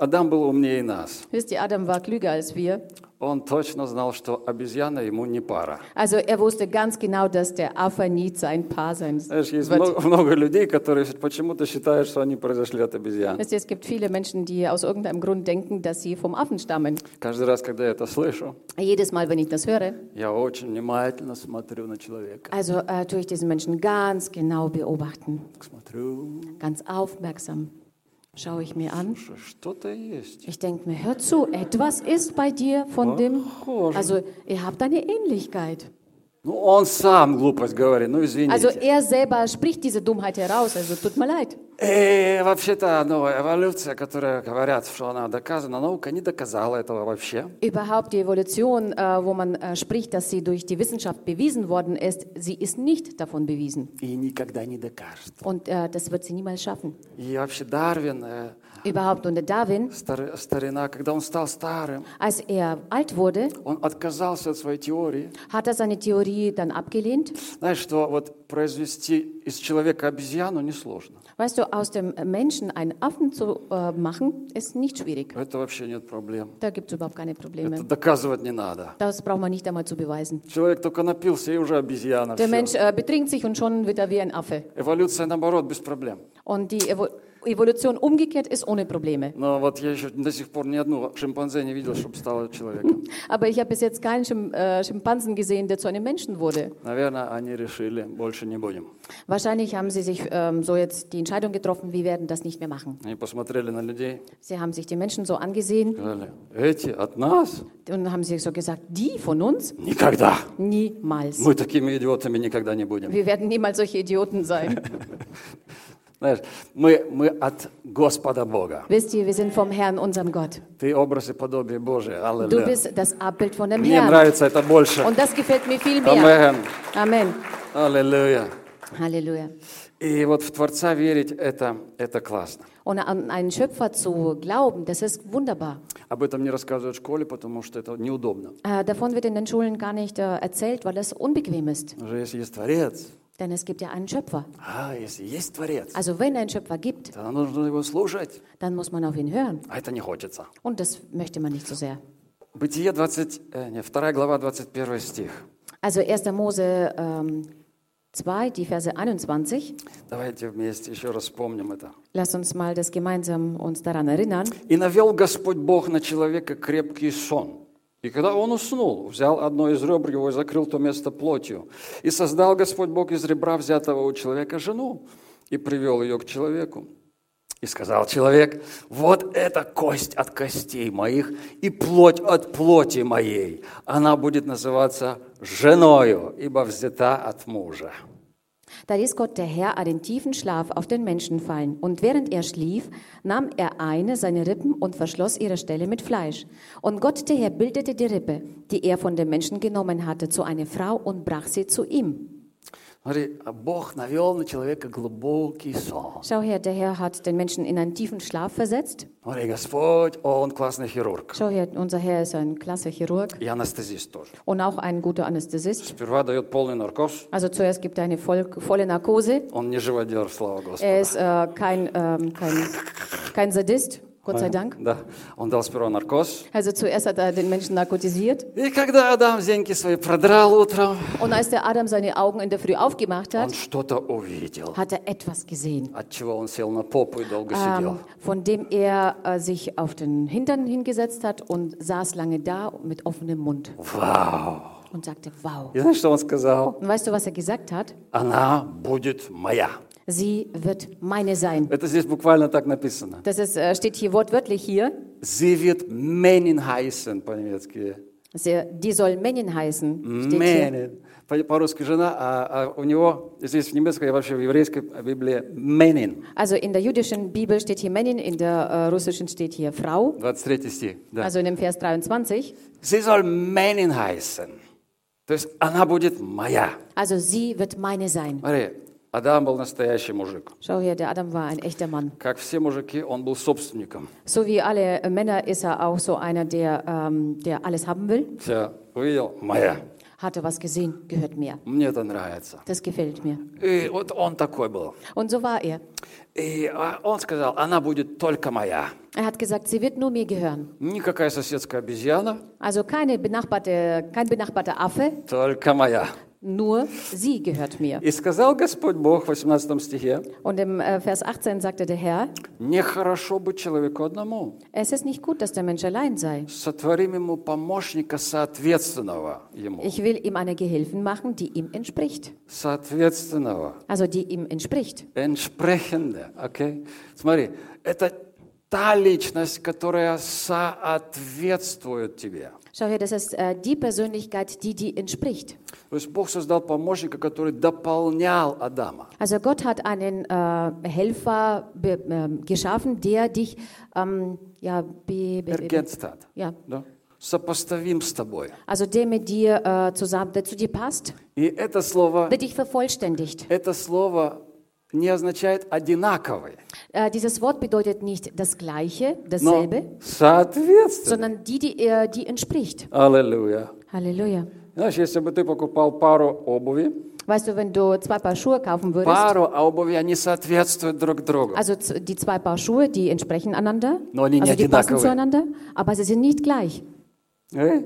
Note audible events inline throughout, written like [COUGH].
Адам был умнее нас. Wisst ihr, Adam war klüger als wir. Он точно знал, что обезьяна ему не пара. Also er wusste ganz genau, dass der Affe nie sein Paar sein Знаешь, есть wird. много, [LAUGHS] много людей, которые почему-то считают, что они произошли от обезьян. Wisst ihr, es gibt viele Menschen, die aus irgendeinem Grund denken, dass sie vom Affen stammen. Каждый раз, когда я это слышу, Jedes Mal, wenn ich das höre, я очень внимательно смотрю на человека. also äh, tue ich diesen Menschen ganz genau beobachten, Смотрю, ganz aufmerksam schaue ich mir an. Ich denke mir, hör zu, etwas ist bei dir von dem, also ihr habt eine Ähnlichkeit. Ну, он сам глупость говорит, ну, извините. Also er selber spricht diese Dummheit heraus, also tut mir leid. И вообще-то, ну, эволюция, которая говорят, что она доказана, наука не доказала этого вообще. Überhaupt die Evolution, äh, wo man äh, spricht, dass sie durch die Wissenschaft bewiesen worden ist, sie ist nicht davon bewiesen. И никогда не докажет. Und äh, das wird sie niemals schaffen. И вообще Дарвин, э, Überhaupt. Und der Darwin, стар- старина, когда он стал старым, als er alt wurde, он отказался от своей теории. hat er seine Theorie dann abgelehnt. Знаешь, что вот произвести из человека обезьяну несложно. Weißt du, aus dem Menschen einen Affen zu äh, machen, ist nicht schwierig. Это вообще нет проблем. Da gibt es überhaupt keine Это Probleme. доказывать не надо. Das braucht man nicht einmal zu beweisen. Человек только напился и уже обезьяна. Der всё. Mensch äh, betrinkt sich und schon wird er wie ein Affe. Эволюция наоборот без проблем. Und die Evo Evolution umgekehrt ist ohne Probleme. Но вот я еще до сих пор ни одну шимпанзе не видел, чтобы стала человеком. [LAUGHS] Aber ich habe bis jetzt keinen Schim äh, Schimpansen gesehen, der zu einem Menschen wurde. Наверное, они решили, больше не будем. Wahrscheinlich haben sie sich ähm, so jetzt die Entscheidung getroffen, wir werden das nicht mehr machen. Они посмотрели на людей, Sie haben sich die Menschen so angesehen сказали, эти от нас? und haben sich so gesagt, die von uns? Никогда. Niemals. Мы такими идиотами никогда не будем. Wir werden niemals solche Idioten sein. [LAUGHS] Знаешь, мы, мы от Господа Бога. Wisst ihr, wir sind vom Herrn, unserem Gott. Ты образ и подобие Божие. Du Аллилуйя. bist das Abbild von dem Мне Herrn. нравится это больше. Und das gefällt mir viel mehr. Амен. Amen. Аллилуйя. Halleluja. И вот в Творца верить, это, это классно. Und an einen Schöpfer zu glauben, das ist wunderbar. Об этом не рассказывают в школе, потому что это неудобно. Äh, davon wird in den Schulen gar nicht äh, erzählt, weil das unbequem ist. Уже если есть Творец, Denn es gibt ja einen Schöpfer. а если есть Творец, Also wenn ein Schöpfer gibt, тогда нужно его слушать. dann muss man auf ihn hören. А это не хочется. Und das möchte man nicht so sehr. Бытие 20, э, не, 2 глава, 21 стих. Also 1. Mose ähm, 2, die Verse 21. Давайте вместе еще раз вспомним это. Lass uns mal das gemeinsam uns daran erinnern. «И навел Господь Бог на человека крепкий сон. И когда он уснул, взял одно из ребр его и закрыл то место плотью. И создал Господь Бог из ребра взятого у человека жену и привел ее к человеку. И сказал человек, вот это кость от костей моих и плоть от плоти моей. Она будет называться женою, ибо взята от мужа. Da ließ Gott der Herr einen tiefen Schlaf auf den Menschen fallen. Und während er schlief, nahm er eine seiner Rippen und verschloss ihre Stelle mit Fleisch. Und Gott der Herr bildete die Rippe, die er von dem Menschen genommen hatte, zu einer Frau und brach sie zu ihm. Schau her, der Herr hat den Menschen in einen tiefen Schlaf versetzt. Schau her, unser Herr ist ein klasse Chirurg. Und auch ein guter Anästhesist. Also zuerst gibt er eine volle Narkose. Er ist äh, kein, ähm, kein, kein Sadist. Gott sei Dank. Да. Он дал сперва наркоз. Also zuerst hat er den Menschen narkotisiert. И когда Адам зеньки свои продрал утром, Und als der Adam seine Augen in der Früh aufgemacht он hat, что-то увидел, hat er etwas gesehen, от чего он сел на попу и долго сидел. ähm, von dem er äh, sich auf den Hintern hingesetzt hat und saß lange da mit offenem Mund Вау! und sagte, wow. И знаешь, что он сказал? Und weißt du, was er gesagt hat? Она будет моя. Sie wird meine sein. Это здесь буквально так написано. Das ist, äh, steht hier wortwörtlich hier. Sie wird Менин heißen по-немецки. Sie, die soll Männin heißen. Steht hier. Менин. По- По-русски жена, а, а у него здесь в немецкой и вообще в еврейской Библии Менин. Also in der jüdischen Bibel steht hier Männin, in der äh, russischen steht hier Frau. 23 стих. Да. Also in dem Vers 23. Sie soll Менин heißen. То есть она будет моя. Also sie wird meine sein. Смотри, Адам был настоящий мужик. Schau hier, der Adam war ein echter Mann. Как все мужики, он был собственником. So wie alle äh, Männer ist er auch so einer, der, ähm, der alles haben will. Все, увидел, моя. Hat er was gesehen? Gehört mir. Мне это нравится. Das gefällt mir. И вот он такой был. Und so war er. И а, он сказал, она будет только моя. Er hat gesagt, sie wird nur mir gehören. Никакая соседская обезьяна, Also keine benachbarte, kein benachbarter Affe, только моя. nur sie gehört mir. И сказал Господь Бог в 18 стихе, Und im äh, Vers 18 sagte der Herr, нехорошо быть человеку одному. es ist nicht gut, dass der Mensch allein sei. Сотворим ему помощника, соответственного ему. Ich will ihm eine Gehilfen machen, die ihm entspricht. Соответственного. Also die ihm entspricht. Entsprechende. Okay? Смотри, это та личность, которая соответствует тебе. Schau her, das ist äh, die Persönlichkeit, die die entspricht. То есть Бог создал помощника, который дополнял Адама. Also Gott hat einen äh, Helfer be, ähm, geschaffen, der dich ähm, ja, be, be, be, Ergänzt hat. ja, Да? Сопоставим с тобой. also der mit dir äh, zusammen, der zu dir passt, И это слово, der dich vervollständigt. это слово не означает одинаковый, Äh, dieses Wort bedeutet nicht das Gleiche, но dasselbe, соответственно. sondern die, die, äh, die entspricht. Аллилуйя. Halleluja. Знаешь, если бы ты покупал пару обуви, Weißt du, wenn du zwei Paar Schuhe kaufen würdest, пару обуви, они соответствуют друг другу. also z- die zwei Paar Schuhe, die entsprechen einander, Но они не also die passen одинаковые. zueinander, aber sie sind nicht gleich. Э?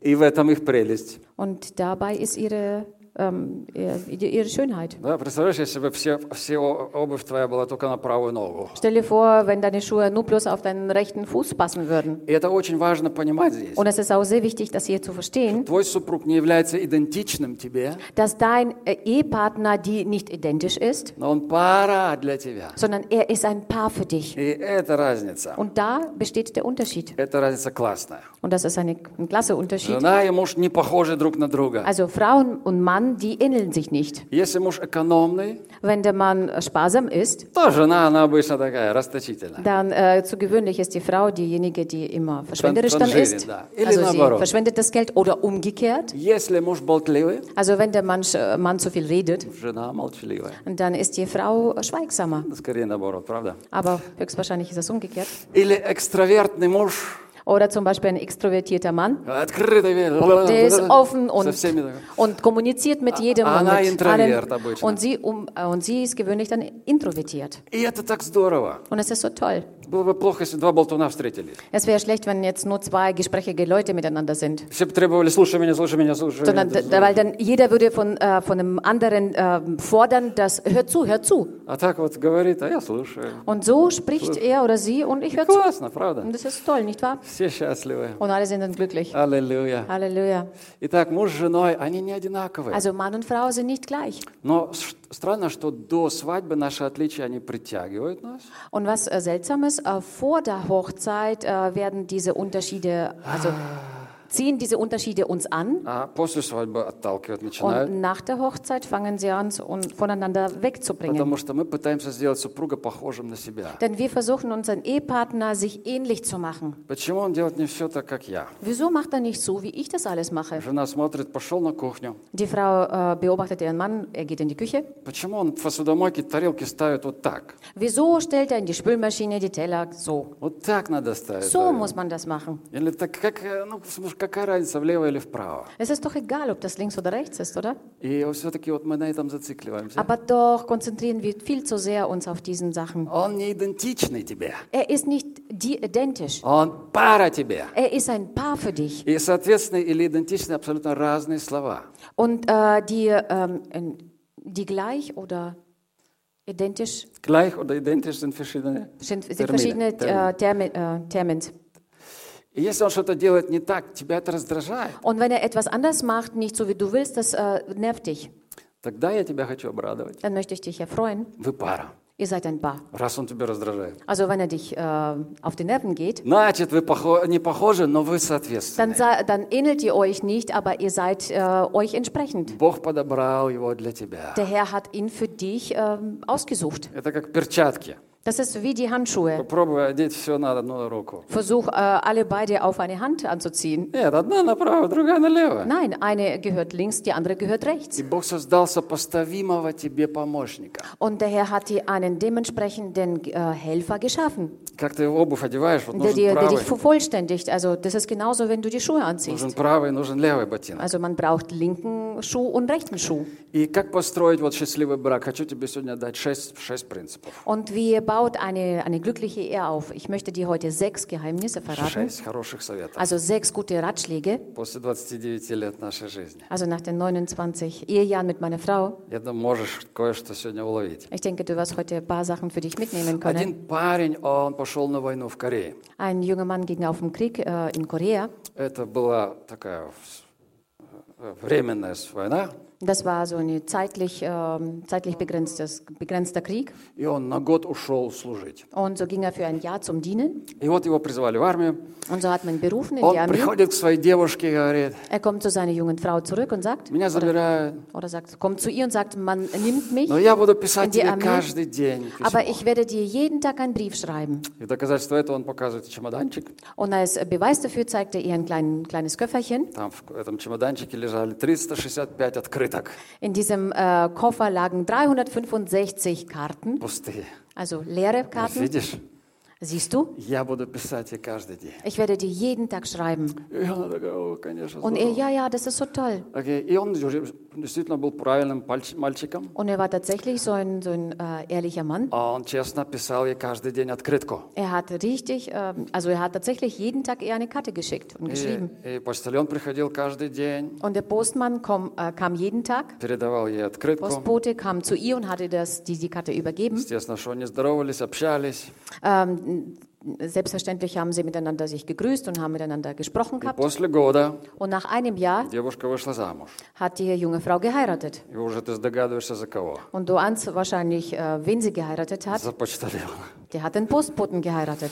И в этом их прелесть. Und dabei ist ihre, ähm, ihre, ihre Schönheit. Да, представляешь, если бы все, все о- обувь твоя была только на правую ногу. Stell dir vor, wenn deine Schuhe nur bloß auf deinen rechten Fuß passen würden. И это очень важно понимать здесь. Und es ist auch sehr wichtig, das hier zu verstehen, Твой супруг не является идентичным тебе, dass dein äh, Ehepartner die nicht identisch ist, но он пара для тебя. sondern er ist ein Paar für dich. И это разница. Und da besteht der Unterschied. Это разница классная. Und das ist eine, ein klasse Unterschied. Жена и муж не похожи друг на друга. Also Frauen und Mann, die ähneln sich nicht. Если муж экономный, Wenn der Mann sparsam ist, то жена, она обычно такая, расточительная. dann äh, zu gewöhnlich ist die Frau diejenige, die immer verschwenderisch dann Tangiert, ist. да. Или Also sie наоборот. verschwendet das Geld oder umgekehrt. Если муж болтливый, Also wenn der Mann, äh, Mann zu viel redet, жена молчаливая. dann ist die Frau schweigsamer. Скорее наоборот, правда? Aber höchstwahrscheinlich ist es umgekehrt. Или экстравертный муж, oder zum Beispiel ein extrovertierter Mann, der ist offen und, und kommuniziert mit jedem. Mit allen. Und, sie, um, und sie ist gewöhnlich dann introvertiert. Und es ist so toll. Было бы плохо, если два болтуна встретились. Es wäre schlecht, wenn jetzt nur zwei gesprächige Leute miteinander sind. Все бы требовали, слушай меня, слушай меня, слушай Sondern, меня. da, weil dann jeder würde von, äh, von einem anderen äh, fordern, dass hör zu, hör zu. А так вот говорит, а я слушаю. Und so spricht er oder sie und ich höre zu. Классно, правда? Und das ist toll, nicht wahr? Все счастливы. Und alle sind dann glücklich. Аллилуйя. Halleluja. Итак, муж с женой, они не одинаковые. Also Mann und Frau sind nicht gleich. Но с- странно, что до свадьбы наши отличия, они притягивают нас. Und was äh, seltsam ist, äh, vor der Hochzeit äh, werden diese Unterschiede, also ziehen diese Unterschiede uns an. А после свадьбы отталкивать начинают. Und nach der Hochzeit fangen sie an, uns voneinander wegzubringen. Потому что мы пытаемся сделать супруга похожим на себя. Denn wir versuchen, unseren Ehepartner sich ähnlich zu machen. Почему он делает не все так, как я? Wieso macht er nicht so, wie ich das alles mache? Жена смотрит, пошел на кухню. Die Frau äh, beobachtet ihren Mann, er geht in die Küche. Почему он в посудомойке тарелки ставит вот так? Wieso stellt er in die Spülmaschine die Teller so? Вот так надо ставить. So тарелки. muss man das machen. Или так, как, э, ну, слушай, какая разница, влево или вправо? Es ist doch egal, ob das links oder rechts ist, oder? И все-таки вот мы на этом зацикливаемся. Aber doch konzentrieren wir viel zu sehr uns auf diesen Sachen. Он не идентичный тебе. Er ist nicht dir identisch. Он пара тебе. Er ist ein Paar für dich. И соответственные или идентичные абсолютно разные слова. Und äh, die, ähm, äh, die gleich oder identisch Gleich oder identisch sind verschiedene sind, sind Termine, verschiedene Termine. äh, Termi äh, Termins. И если он что-то делает не так, тебя это раздражает, Und wenn er etwas anders macht, nicht so wie du willst, das äh, nervt dich. тогда я тебя хочу обрадовать. Dann möchte ich dich erfreuen. Вы пара, Ihr seid ein Paar. раз он тебя раздражает. Also wenn er dich äh, auf die Nerven geht, Значит, вы похо- не похожи, но вы dann, соответственны. sa- dann ähnelt ihr euch nicht, aber ihr seid äh, euch entsprechend. Бог подобрал его для тебя. Der Herr hat ihn für dich ähm, ausgesucht. Это как перчатки. Das ist wie die Handschuhe. Попробуй одеть все на одну руку. Versuch äh, alle beide auf eine Hand anzuziehen. Нет, одна направо, другая налево. Nein, eine gehört links, die andere gehört rechts. И Бог создал сопоставимого тебе помощника. Und der Herr hat dir einen dementsprechenden äh, Helfer geschaffen, Как ты обувь одеваешь, вот der, нужен dir, der dich правый, vervollständigt. Also das ist genauso, wenn du die Schuhe anziehst. нужен правый, нужен левый ботинок. Also man braucht linken Schuh und rechten Schuh. И как построить вот счастливый брак? Хочу тебе сегодня дать шесть, шесть принципов. Und wie baut eine, eine glückliche Ehe auf? Ich möchte dir heute sechs Geheimnisse verraten. Шесть хороших советов. Also sechs gute Ratschläge. После 29 лет нашей жизни. Also nach den 29 Ehejahren mit meiner Frau. Я думаю, можешь кое-что сегодня уловить. Ich denke, du wirst heute ein paar Sachen für dich mitnehmen können. Один парень, он пошел на войну в Корее. Ein junger Mann ging auf den Krieg äh, in Korea. Это была такая э, временная война. Das war so ein zeitlich, ähm, zeitlich begrenztes, begrenzter Krieg. И он на год ушел служить. Und so ging er für ein Jahr zum Dienen. И вот его призвали в армию. Und so hat man ihn berufen in Он die Armee. приходит к своей девушке и говорит, Er kommt zu seiner jungen Frau zurück und sagt, меня забирают, oder sagt, kommt zu ihr und sagt, man nimmt mich, но я буду писать in die тебе Armee, каждый день aber письмо. ich werde dir jeden Tag einen Brief schreiben. И в доказательство этого он показывает чемоданчик. Und als Beweis dafür zeigt er ihr ein klein, kleines Köfferchen. Там в этом чемоданчике лежали 365 открыток In diesem äh, Koffer lagen 365 Karten, пустые. also leere Вот Karten. видишь, Siehst du? я буду писать ей каждый день. Ich werde dir jeden Tag schreiben. И она такая, о, конечно, Und er, здорово». ja, ja, das ist so toll. Окей, И он уже действительно был правильным пальч- мальчиком. Und er war tatsächlich so ein, so ein äh, ehrlicher Mann. А Он честно писал ей каждый день открытку. Er hat richtig, ähm, also er hat tatsächlich jeden Tag ihr eine Karte geschickt und geschrieben. И, и почтальон приходил каждый день, Und der Postmann komm, äh, kam jeden Tag. передавал ей открытку. Postbote kam zu ihr und hatte das, die, die Karte übergeben. Естественно, что они здоровались, общались. Ähm, selbstverständlich haben sie miteinander sich gegrüßt und haben miteinander gesprochen gehabt. und nach einem Jahr hat die junge Frau geheiratet. Und du ahnst wahrscheinlich, äh, wen sie geheiratet hat. Die hat den Postboten geheiratet.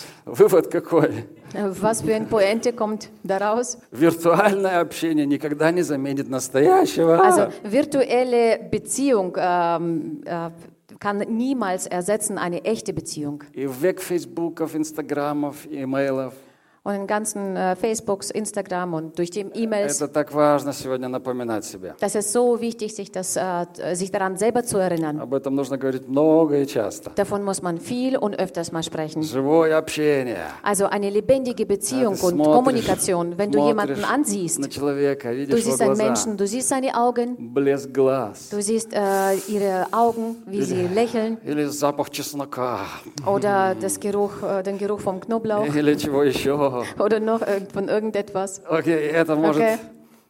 Äh, was für ein Poente kommt daraus? Also virtuelle Beziehung ähm, äh, kann niemals ersetzen eine echte Beziehung. И в век фейсбуков, инстаграмов, имейлов. Und in ganzen äh, Facebooks, Instagram und durch die E-Mails. Это так важно сегодня напоминать себе. Das ist so wichtig, sich, das, äh, sich daran selber zu erinnern. Об этом нужно говорить много и часто. Davon muss man viel und öfters mal sprechen. Живое общение. Also eine lebendige Beziehung Ты und смотришь- Kommunikation. Wenn du jemanden смотришь ansiehst, на человека, du видишь siehst его einen глаза, Menschen, du siehst seine Augen, блеск глаз, du siehst äh, ihre Augen, wie sie lächeln или запах чеснока, oder das Geruch, äh, den Geruch vom Knoblauch или чего еще. oder noch äh, von irgendetwas. Окей, это может, Okay.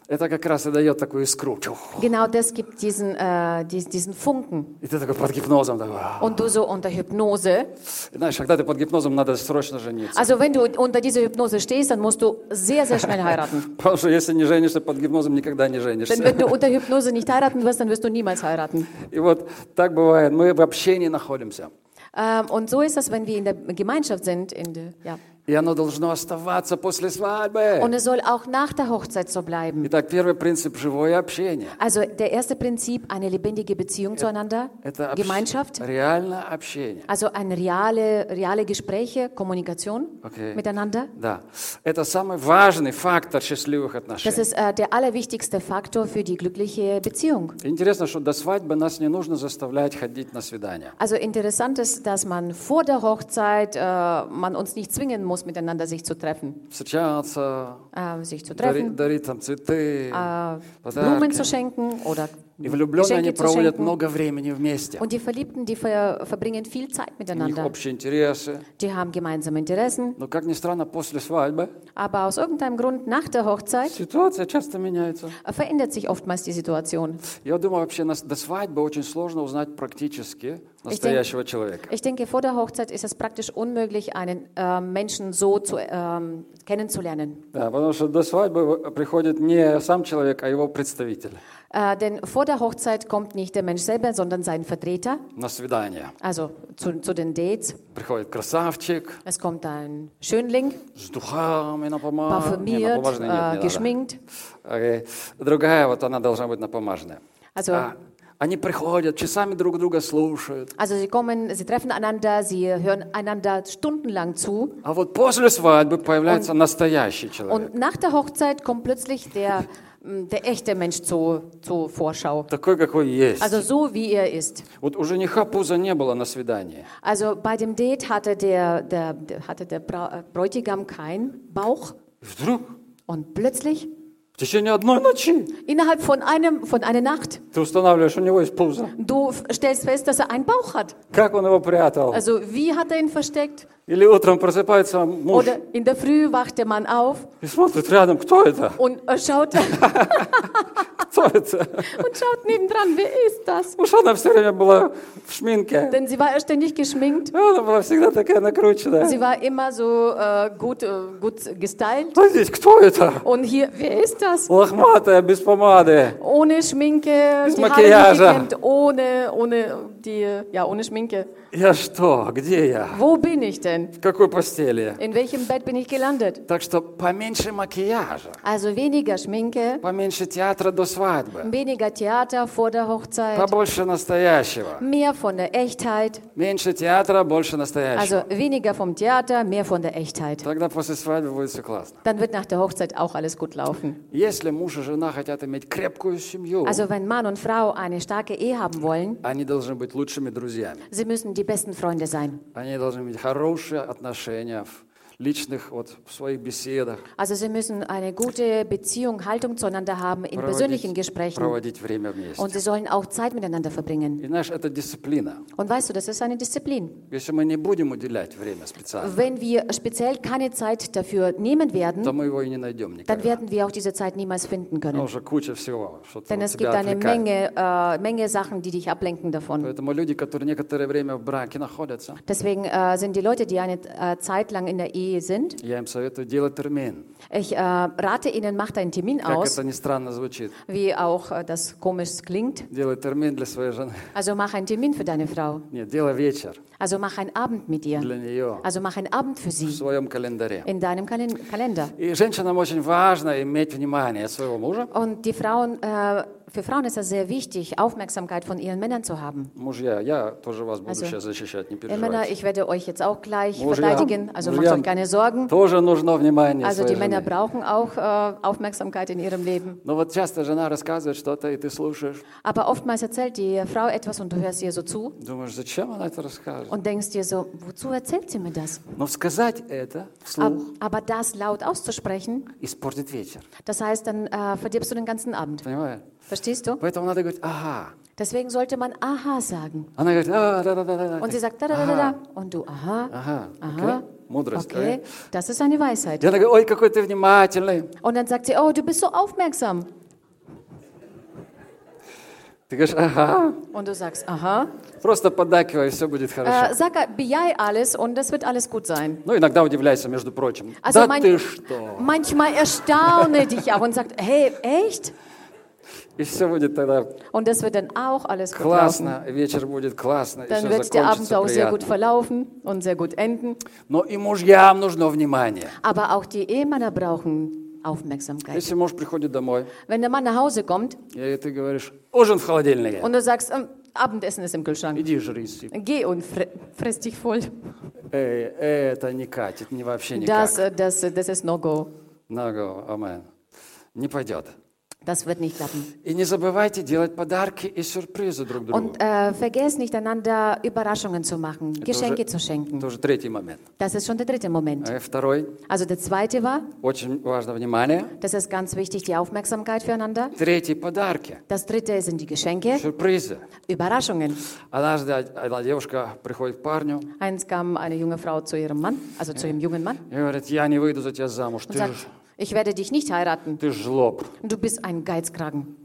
это как раз и дает такую искру. Чух. Genau das gibt diesen, äh, dies- diesen Funken. И ты такой под гипнозом. Такой. «А». Und du so unter Hypnose. Знаешь, когда ты под гипнозом, надо срочно жениться. Also wenn du unter dieser Hypnose stehst, dann musst du sehr, sehr schnell heiraten. [LAUGHS] Потому что если не женишься под гипнозом, никогда не Denn женишься. wenn du unter Hypnose nicht heiraten wirst, dann wirst du niemals heiraten. [LAUGHS] И вот так бывает. Мы в общении находимся. Ähm, und so ist das, wenn wir in der Gemeinschaft sind. In der, ja. И оно должно оставаться после свадьбы. Und es soll auch nach der Hochzeit so bleiben. Итак, первый принцип – живое общение. Also der erste Prinzip, eine lebendige Beziehung zueinander, Это общ- Gemeinschaft. реальное общение. Also eine reale, reale Gespräche, Kommunikation Okay. miteinander. Да. Это самый важный фактор счастливых Das отношений. ist äh, der allerwichtigste Faktor für die glückliche Beziehung. Интересно, что до свадьбы нас не нужно заставлять ходить на свидания. Also interessant ist, dass man vor der Hochzeit, äh, man uns nicht zwingen muss, miteinander sich zu treffen. Встречаться, Äh, sich zu дари- treffen, дарить там цветы, äh, Blumen zu подарки. schenken oder И влюбленные они Geschenke zu проводят schenken. много времени вместе. Und die Verliebten, die ver verbringen viel Zeit У них miteinander. общие интересы. Die haben gemeinsame Interessen. Но, как ни странно, после свадьбы Aber aus irgendeinem Grund nach der Hochzeit ситуация часто меняется. äh, verändert sich oftmals die Situation. Я думаю, вообще нас- до свадьбы очень сложно узнать практически настоящего человека. Ich denke, vor der Hochzeit ist es praktisch unmöglich, einen äh, Menschen so zu, ähm, kennenzulernen. Да, потому что до свадьбы приходит не сам человек, а его представитель Äh, denn vor der Hochzeit kommt nicht der Mensch selber, sondern sein Vertreter, на свидание. also zu, zu den Dates. Приходит красавчик Es kommt ein Schönling, с духами напома- не, parfümiert, напомаженный нет, не äh, надо. geschminkt. Окей. Другая, вот она должна быть напомаженная. Also А, Они приходят, часами друг друга слушают. Also sie kommen, sie treffen einander, sie hören einander stundenlang zu. А вот после свадьбы появляется настоящий человек. Und nach der Hochzeit kommt plötzlich der, mm, [LAUGHS] der echte Mensch zu, zur Vorschau. Такой, какой есть. Also so, wie er ist. Вот у жениха пуза не было на свидании. Also bei dem Date hatte der, der, der, hatte der Bra Bräutigam keinen Bauch. И вдруг, Und plötzlich, в течение одной ночи, innerhalb von, einem, von einer Nacht, ты устанавливаешь, у него есть пузо. du stellst fest, dass er einen Bauch hat. Как он его прятал? Also wie hat er ihn versteckt? Или утром просыпается муж Oder in der Früh wacht der Mann auf и смотрит рядом, кто это? und er schaut, Кто это? und schaut nebendran, wer ist das? Что она все время была в шминке. Denn sie war ständig geschminkt. Она была всегда такая накрученная. Sie war immer so äh, gut, äh, gut gestylt. Здесь? Кто это? Und hier, wer ist das? Лохматая, без помады. Ohne Schminke, Без die Haare nicht Makiage. gekämmt, ohne, ohne die, ja, ohne Schminke. Я что? Где я? Wo bin ich denn? В какой постели? In welchem Bett bin ich gelandet? Так что поменьше макияжа, Also weniger Schminke, поменьше театра до свадьбы, weniger Theater vor der Hochzeit, побольше настоящего. mehr von der Echtheit. Меньше театра, больше настоящего. Also weniger vom Theater, mehr von der Echtheit. Тогда после свадьбы будет все классно. Dann wird nach der Hochzeit auch alles gut laufen. Если муж и жена хотят иметь крепкую семью, Also wenn Mann und Frau eine starke Ehe haben wollen, они должны быть лучшими друзьями. sie müssen die besten Freunde sein. Они должны иметь хорошие отношения в личных, вот, в своих беседах, Also sie müssen eine gute Beziehung, Haltung zueinander haben in persönlichen Gesprächen. проводить время вместе. Und sie sollen auch Zeit miteinander verbringen. И знаешь, это дисциплина. Und weißt du, das ist eine Disziplin. Если мы не будем уделять время специально, Wenn wir speziell keine Zeit dafür nehmen то werden, мы его и не найдем dann никогда. werden wir auch diese Zeit niemals finden Потому können. что куча всего, что-то Denn вот es gibt тебя eine отвлекает. Menge, äh, Menge Sachen, die dich ablenken davon. Поэтому люди, которые некоторое время в браке находятся, Deswegen äh, sind die Leute, die eine äh, Zeit lang in der Ehe sind, я им советую делать термин. ich äh, rate ihnen, macht einen Termin Как aus, это ни странно звучит. wie auch äh, das komisch klingt. Делай термин для своей жены. Also mach einen Termin für deine Frau. Нет, делай вечер Also mach einen Abend mit ihr. для нее Also mach einen Abend für в sie своем календаре. in deinem Kalen Kalender. И женщинам очень важно иметь внимание своего мужа. Und die Frauen, äh, für Frauen ist es sehr wichtig, Aufmerksamkeit von ihren Männern zu haben. Мужья, я тоже вас буду Also, сейчас защищать, не Ihr Männer, переживайте. ich werde euch jetzt auch gleich Мужьям, verteidigen, also macht мужьям euch keine Sorgen. тоже нужно внимание Also die своей Männer жены. brauchen auch äh, Aufmerksamkeit in ihrem Leben. Но вот часто жена рассказывает что-то, и ты слушаешь. Aber oftmals erzählt die Frau etwas und du hörst ihr so zu Думаешь, зачем она это расскажет? und denkst dir so, wozu erzählt sie mir das? Но сказать это Ab, вслух aber das laut auszusprechen, испортит вечер. das heißt, dann äh, verdirbst du den ganzen Abend. Понимаешь? Verstehst du? Поэтому надо говорить, ага. Deswegen sollte man Aha sagen. Она говорит, а, да-да-да. Und sie sagt da, da, da, da, da. Und du, aha, Ага. aha. окей. Мудрость. Okay, окей. das ist eine Weisheit. И она говорит, ой, какой ты внимательный. Und dann sagt sie, oh, du bist so aufmerksam. Ты говоришь, ага. Und du sagst, aha. Просто поддакивай, все будет хорошо. Äh, sag, bejai alles und das wird alles gut sein. Ну, иногда удивляйся, между прочим. Also да mein- ты что? Manchmal erstaune dich auch und sagt, hey, echt? И все будет тогда Und das wird dann auch alles gut laufen. классно, вечер будет классно, и Dann все wird der Abend закончится auch sehr gut приятно. verlaufen und sehr gut enden. Но и мужьям нужно внимание. Aber auch die Ehemänner brauchen Aufmerksamkeit. Если муж приходит домой, Wenn der Mann nach Hause kommt и ты говоришь, ужин в холодильнике, und du sagst, ähm, Abendessen ist im Kühlschrank, иди жри, geh und fre friss dich voll. Эй, это не катит, не вообще Das, никак. äh, das, äh, das ist No-Go. Наго, амен. Не пойдет. Das wird nicht klappen. И не забывайте делать подарки и сюрпризы друг другу. Und äh, vergesst nicht, einander Überraschungen zu machen, Geschenke zu schenken. Это уже третий момент. Das ist schon der dritte Moment. А второй, Also der zweite war, очень важно внимание. das ist ganz wichtig, die Aufmerksamkeit füreinander. Третий, подарки, Das dritte sind die Geschenke, сюрпризы. Überraschungen. Однажды одна девушка приходит к парню Eins kam eine junge Frau zu ihrem Mann, also zu ihrem jungen Mann, и говорит, я не выйду за тебя замуж, und ты sagt, ж, ich werde dich nicht heiraten. ты ж жлоб. Du bist ein Geizkragen.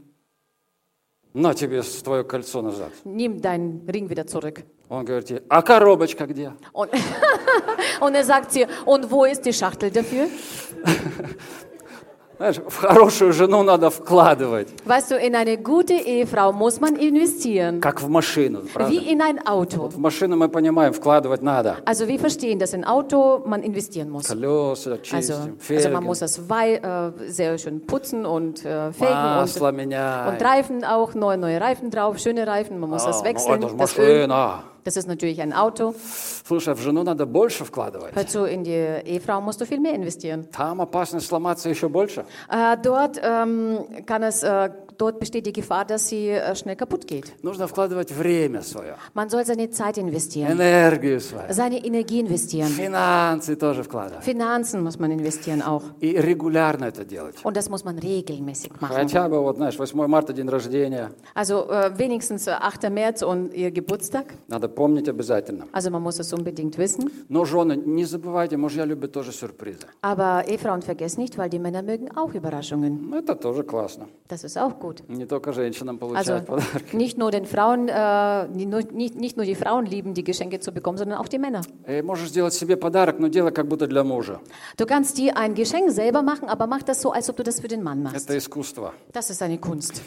На тебе с- твое кольцо назад. Nimm deinen Ring wieder zurück. Он говорит ей, а коробочка где? Und, [LAUGHS] und er sagt sie, und wo ist die Schachtel dafür? [LAUGHS] Знаешь, в хорошую жену надо вкладывать, Weißt du, in eine gute Ehefrau muss man investieren. как в машину, правда? Wie in ein Auto. В машину мы понимаем, вкладывать надо. Also wir verstehen, dass ein Auto man investieren muss. Колеса Also, чистим, also man фельги, muss das Wei äh, sehr schön putzen und äh, fegen масло und, меняем. und Reifen auch, neue, neue Reifen drauf, schöne Reifen, man muss А, das ну, wechseln. это же Das, Öl, машина. das ist natürlich ein Auto. Слушай, в жену надо больше вкладывать. Hör zu, in die Ehefrau musst du viel mehr investieren. Там опасность сломаться еще больше. Äh, dort, ähm, kann es, äh, dort besteht die Gefahr, dass sie äh, schnell kaputt geht. Нужно вкладывать время свое, Man soll seine Zeit investieren, энергию свою, seine Energie investieren. финансы тоже вкладывать. Finanzen muss man investieren auch. И регулярно это делать. Und das muss man regelmäßig machen. Хотя бы, вот, знаешь, 8 марта день рождения. Also äh, wenigstens äh, 8. März und ihr Geburtstag. Надо помнить обязательно. Also man muss es unbedingt wissen. Но, жены, не забывайте, мужья любят тоже сюрпризы. Aber Ehefrauen vergesst nicht, weil die Männer mögen auch Überraschungen. Это тоже классно. Das ist auch gut. also, Nicht nur den Frauen, äh, nicht, nicht nur die Frauen lieben, die Geschenke zu bekommen, sondern auch die Männer. Du kannst dir ein Geschenk selber machen, aber mach das so, als ob du das für den Mann machst. Das ist eine Kunst.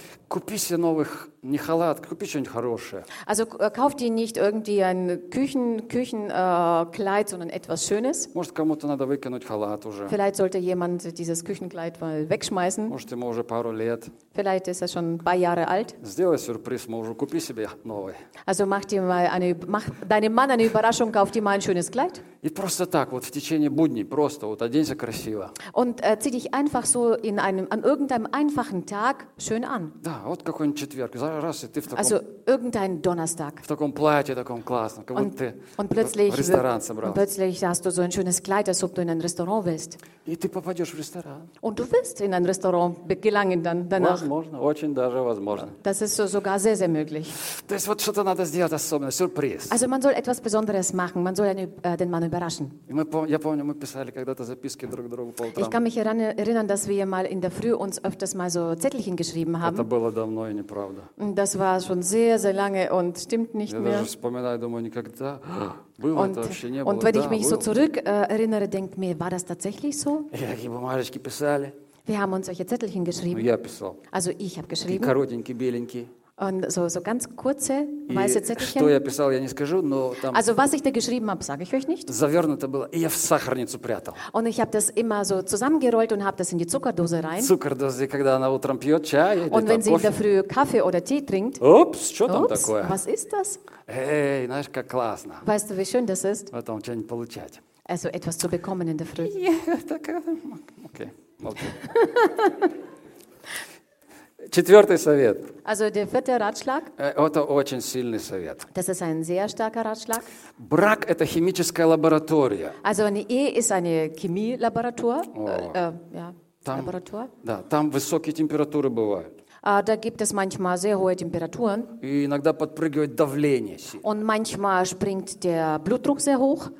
Also äh, kauf dir nicht irgendwie ein Küchen, Küchenkleid, äh, sondern etwas Schönes. Vielleicht sollte jemand dieses Küchenkleid mal wegschmeißen. Vielleicht ему уже пару лет. Vielleicht ist er schon ein paar Jahre alt. Сделай сюрприз мужу, купи себе новый. Also mach dir mal eine, mach deinem Mann eine Überraschung, kauf dir mal ein schönes Kleid И просто так, вот в течение будней, просто вот оденься красиво. und äh, zieh dich einfach so in einem, an irgendeinem einfachen Tag schön an. Да, вот какой-нибудь четверг. За- Раз, и ты в таком, Also irgendein Donnerstag. в таком платье таком классном, как будто Und, ты und, в plötzlich, ресторан und собрался. plötzlich hast du so ein schönes Kleid, als ob du in ein Restaurant willst. И ты попадешь в ресторан. Und du willst in ein Restaurant be- gelangen dann danach. Возможно, очень даже возможно. Das ist so, sogar sehr, sehr möglich. То есть вот что-то надо сделать особенно, сюрприз. Also man soll etwas Besonderes machen, man soll eine, äh, den Mann überraschen. И мы, пом- я помню, мы писали когда-то записки друг другу по Ich утрам. kann mich heran erinnern, dass wir mal in der Früh uns öfters mal so Zettelchen geschrieben Это haben. было давно и неправда. Und Das war schon sehr, sehr lange und stimmt nicht Я mehr. даже вспоминаю, думаю, никогда было Und, это вообще не было. und wenn ich Да, mich so было. zurück äh, erinnere, denke mir, war das tatsächlich so? И такие бумажечки писали. Wir haben uns solche Zettelchen Ну, geschrieben. я писал. Also ich habe И geschrieben. коротенькие, беленькие. Und so, so ganz kurze И weiße что Zettelchen. я писал, я не скажу, но там Also was ich da geschrieben habe, sage ich euch nicht. завернуто было. И я в сахарницу прятал. Und ich habe das immer so zusammengerollt und habe das in die Zuckerdose rein. Цукор, когда она утром пьет чай или Und wenn там sie in der кофе. Früh Kaffee oder Tee trinkt, Упс, что там ups, такое? was ist das? Эй, знаешь, как классно. Weißt du, wie schön das ist? Потом что-нибудь получать. Also etwas zu bekommen in der Früh. Я [LAUGHS] такая, Окей, молчу. Четвертый совет. Also der vierte Ratschlag, Э, Это очень сильный совет. das ist ein sehr starker Ratschlag. Брак – это химическая лаборатория. Also eine Ehe ist eine Chemielaboratur. Oh. Äh, äh, ja, Там- Laborator. Да, там высокие температуры бывают. Äh, da gibt es manchmal sehr hohe Temperaturen И иногда подпрыгивает давление. und manchmal springt der Blutdruck sehr hoch.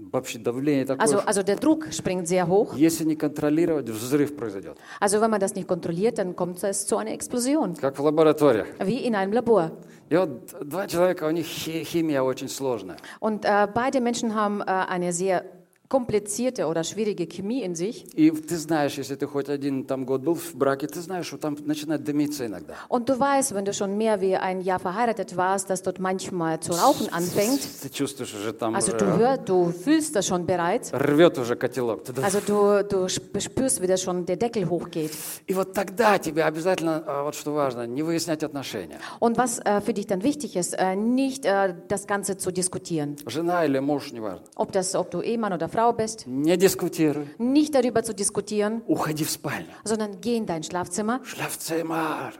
Вообще давление такое. Also, что also der Druck springt sehr hoch. Если не контролировать, взрыв произойдет. Also wenn man das nicht kontrolliert, dann kommt es zu einer Explosion, Как в лабораториях. wie in einem Labor. И вот два человека, у них хи- химия очень сложная. Und äh, beide Menschen haben äh, eine sehr komplizierte oder schwierige Chemie in sich. И ты знаешь, если ты хоть один там год был в браке, ты знаешь, что там начинает дымиться иногда. Und du weißt, wenn du schon mehr wie ein Jahr verheiratet warst, dass dort manchmal zu rauchen anfängt. Ты чувствуешь уже там Also уже du hörst, du fühlst das schon bereits. рвет уже котелок. Ты- Also du, du sp- spürst, wie das schon der Deckel hochgeht. И вот тогда тебе обязательно, а, вот что важно, не выяснять отношения. Und was äh, für dich dann wichtig ist, äh, nicht äh, das Ganze zu diskutieren. Жена или муж, неважно. Ob, das, ob du Ehemann oder Frau bist, Не дискутируй. nicht darüber zu diskutieren, Уходи в спальню. sondern geh in dein Schlafzimmer. Шляфцемар.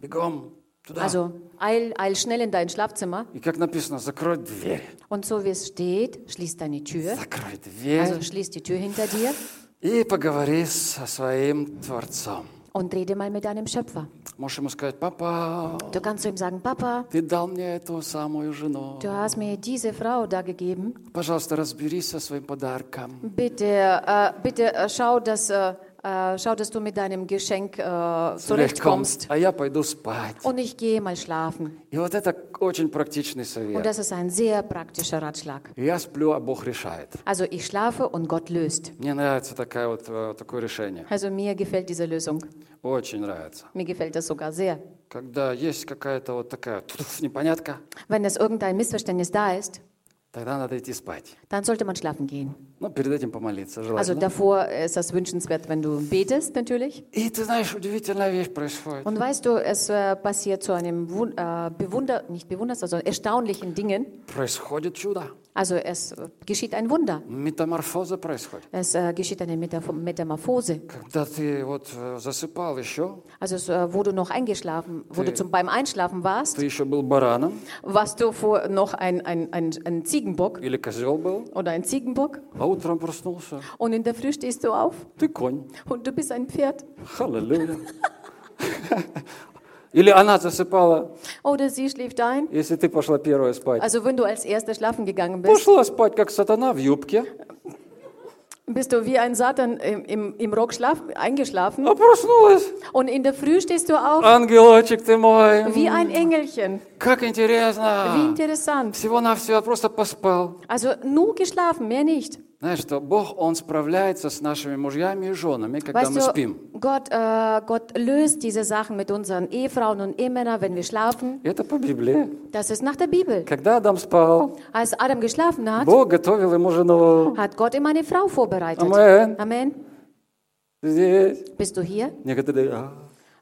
Бегом туда. Also eil, eil schnell in dein Schlafzimmer. И как написано, закрой дверь. Und so wie es steht, schließ deine Tür. Закрой дверь. Also schließ die Tür hinter dir И поговори со своим Творцом. und rede mal mit deinem Schöpfer. Можешь ему сказать, папа, Du kannst zu ihm sagen, Papa, ты дал мне эту самую жену. du hast mir diese Frau da gegeben. Пожалуйста, разберись со своим подарком. Bitte, äh, bitte äh, schau, dass, äh, äh, schau, dass du mit deinem Geschenk äh, zurechtkommst, zurechtkommst. а я пойду спать. Und ich gehe mal schlafen. И вот это очень практичный Und совет. das ist ein sehr praktischer Ratschlag. Я сплю, а Бог решает. Also ich schlafe und Gott löst. Мне нравится такая вот, э, такое решение. Also mir gefällt diese Lösung. Очень нравится. Mir gefällt das sogar sehr. Когда есть какая-то вот такая туф, непонятка, Wenn es irgendein Missverständnis da ist, тогда надо идти спать. dann sollte man schlafen gehen. Ну, перед этим помолиться, Also желательно. davor ist das wünschenswert, wenn du betest natürlich. И ты знаешь, удивительная вещь происходит. Und weißt du, es äh, passiert zu einem Wun äh, Bewunder, nicht Bewunder, sondern erstaunlichen Dingen. Происходит чудо. Also es äh, geschieht ein Wunder. Метаморфоза происходит. Es äh, geschieht eine Metaph Metamorphose. Когда ты вот э, засыпал еще, Also es, äh, wo du noch eingeschlafen, wo du zum, beim Einschlafen warst, ты еще был бараном warst du vor noch ein, ein, ein, ein Ziegenbock или козел был, oder ein Ziegenbock а утром проснулся, und in der Früh stehst du auf ты конь. und du bist ein Pferd. Халлелуя. [LAUGHS] Или она засыпала, Oder sie schläft ein. если ты пошла первая спать. Also wenn du als Erster schlafen gegangen bist, Пошла спать, как сатана в юбке, bist du wie ein Satan im, im, im Rock schlaf, eingeschlafen а проснулась. und in der Früh stehst du auf Ангелочек ты мой. wie ein Engelchen. Как Wie интересно. interessant. Всего-навсего просто поспал. Also nur geschlafen, mehr nicht. Знаешь, что Бог, Он справляется с нашими мужьями и женами, когда Weißt мы спим. du, Gott, äh, Gott löst diese Sachen mit unseren Ehefrauen und Ehemännern, wenn wir schlafen. Это по Библии. Das ist nach der Bibel. Когда Адам спал, Als Adam geschlafen hat, Бог готовил ему жену. hat Gott ihm eine Frau vorbereitet. Amen. Amen. Здесь. Bist du hier? Некоторые, а,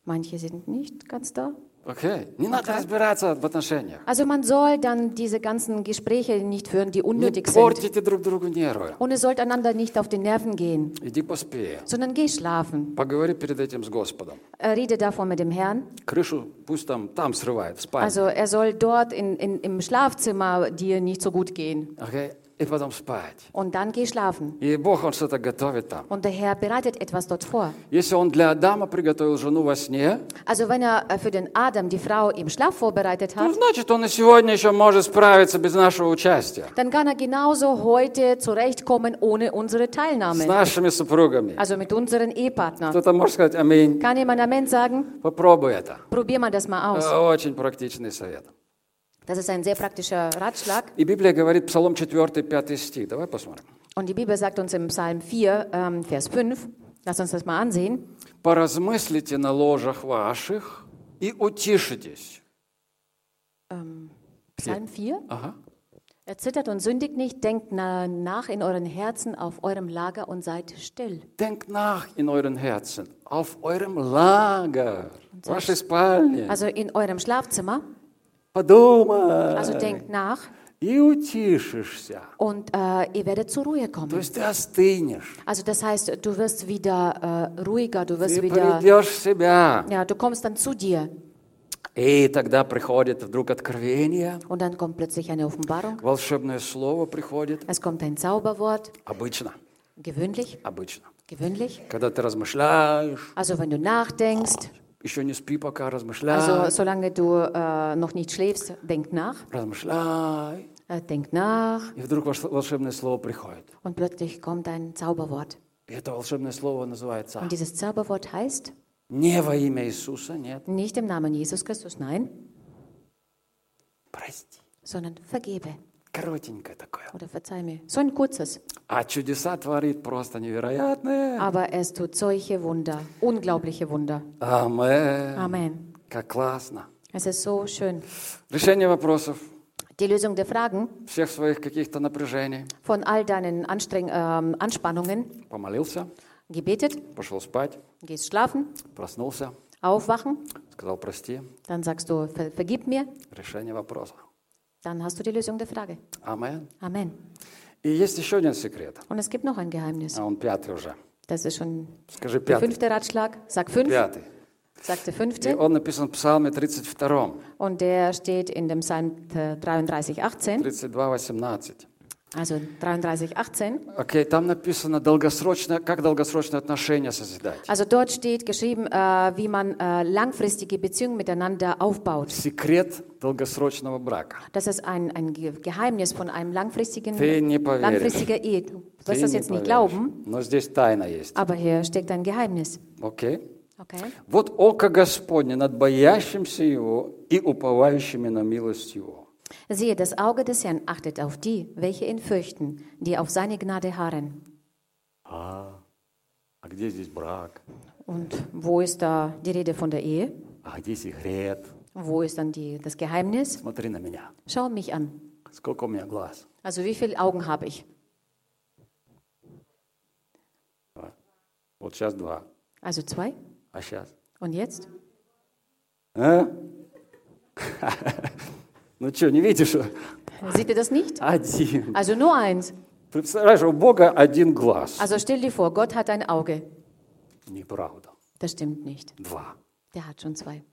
Manche sind nicht ganz da. окей. Не надо разбираться в отношениях. Also man soll dann diese ganzen Gespräche nicht führen, die Не unnötig sind. портите друг другу нервы. Und es sollte einander nicht auf die Nerven gehen, Иди поспи. sondern geh schlafen. Поговори перед этим с Господом. Äh, Rede davon mit dem Herrn. Крышу пусть там, там срывает, в спальне. Also er soll dort in, in, im Schlafzimmer dir nicht so gut gehen. Окей? И потом спать. Und dann geh schlafen. И Бог, Он что-то готовит там. Und der Herr bereitet etwas dort vor. Если Он для Адама приготовил жену во сне, Also wenn er äh, für den Adam die Frau im Schlaf vorbereitet то hat, значит, Он и сегодня еще может справиться без нашего участия. dann kann er genauso heute zurechtkommen ohne unsere С Teilnahme. нашими супругами. Also mit unseren Ehepartnern. Кто-то может сказать «Аминь». Kann jemand Amen sagen? Попробуй это. Probier mal das mal aus. Э, Очень практичный совет. Das ist ein sehr praktischer Ratschlag. И Библия говорит, Псалом 4, 5 стих. Давай посмотрим. Und die Bibel sagt uns im Psalm 4, ähm, Vers 5, lass uns das mal ansehen. «Поразмыслите на ложах ваших и утишитесь». Psalm 4. Ага. Erzittert und sündigt nicht, denkt na- nach in euren Herzen auf eurem Lager und seid still. Denkt nach in euren Herzen, auf eurem Lager, в вашей спальне. Also in eurem Schlafzimmer. Подумай. Also denkt nach И утишишься. und äh, ihr werdet zur Ruhe То kommen. есть ты остынешь. Also das heißt, du wirst wieder äh, ruhiger, du wirst Ты wieder, придешь в себя. ja, du kommst dann zu dir. И тогда приходит вдруг откровение, Und dann kommt plötzlich eine Offenbarung. волшебное слово приходит. Es kommt ein Zauberwort, Обычно, gewöhnlich, обычно. gewöhnlich. Когда ты размышляешь, Also wenn du nachdenkst, еще не спи пока, also размышляй, solange du äh, noch nicht schläfst, denk nach, размышляй. äh, denk nach И вдруг волш- волшебное слово приходит. und plötzlich kommt ein Zauberwort. И это волшебное слово называется Und dieses Zauberwort heißt, не во имя Иисуса, нет, nicht im Namen Jesus Christus, nein, прости. sondern vergebe Коротенькое такое. oder verzeih mir. So ein kurzes. А чудеса творит просто невероятные. Aber es tut solche Wunder, unglaubliche Wunder. Амен. Amen. Как классно. Es ist so schön. Решение вопросов, Die Lösung der Fragen всех своих каких-то напряжений. von all deinen Anstreng ähm, Anspannungen, Помолился, gebetet, пошел спать, gehst schlafen, проснулся, aufwachen, сказал прости. dann sagst du, ver vergib mir, Решение вопроса. dann hast du die Lösung der Frage. Амен. Amen. И есть еще один секрет. Und es gibt noch ein Geheimnis. А он пятый уже. Das ist schon Скажи der пятый. fünfte Ratschlag. Sag fünf, Пятый. sagt der И fünfte. он написан в Псалме 32, Und der steht in dem Psalm äh, 33, 18. 32, 18. Also 33, 18. Окей, там написано, долгосрочное, как долгосрочные отношения созидать. Also dort steht geschrieben, äh, wie man äh, langfristige Beziehungen miteinander aufbaut. Секрет долгосрочного брака. Das ist ein, ein Ge- Geheimnis von einem langfristigen, Ты не поверишь. langfristiger Ehe. Du Ты wirst das не jetzt nicht поверишь. glauben, Но здесь тайна есть. aber hier steckt ein Geheimnis. Окей? Okay? Вот око Господне над боящимся Его и уповающими на милость Его. Siehe, das Auge des Herrn achtet auf die, welche ihn fürchten, die auf seine Gnade harren. А, а где здесь брак? Und wo ist da die Rede von der Ehe? А где секрет? Wo ist dann die, das Geheimnis? Смотри на меня. Schau mich an. Сколько у меня глаз? Also wie viele Augen habe ich? Два. Вот сейчас два. Also zwei. А сейчас? Und jetzt? А? [LAUGHS] Ну что, не видишь? Seht ihr das nicht? Один. Also nur eins. Представляешь, у Бога один глаз. Also stell dir vor, Gott hat ein Auge. Неправда. Das stimmt nicht. Два. Der hat schon zwei.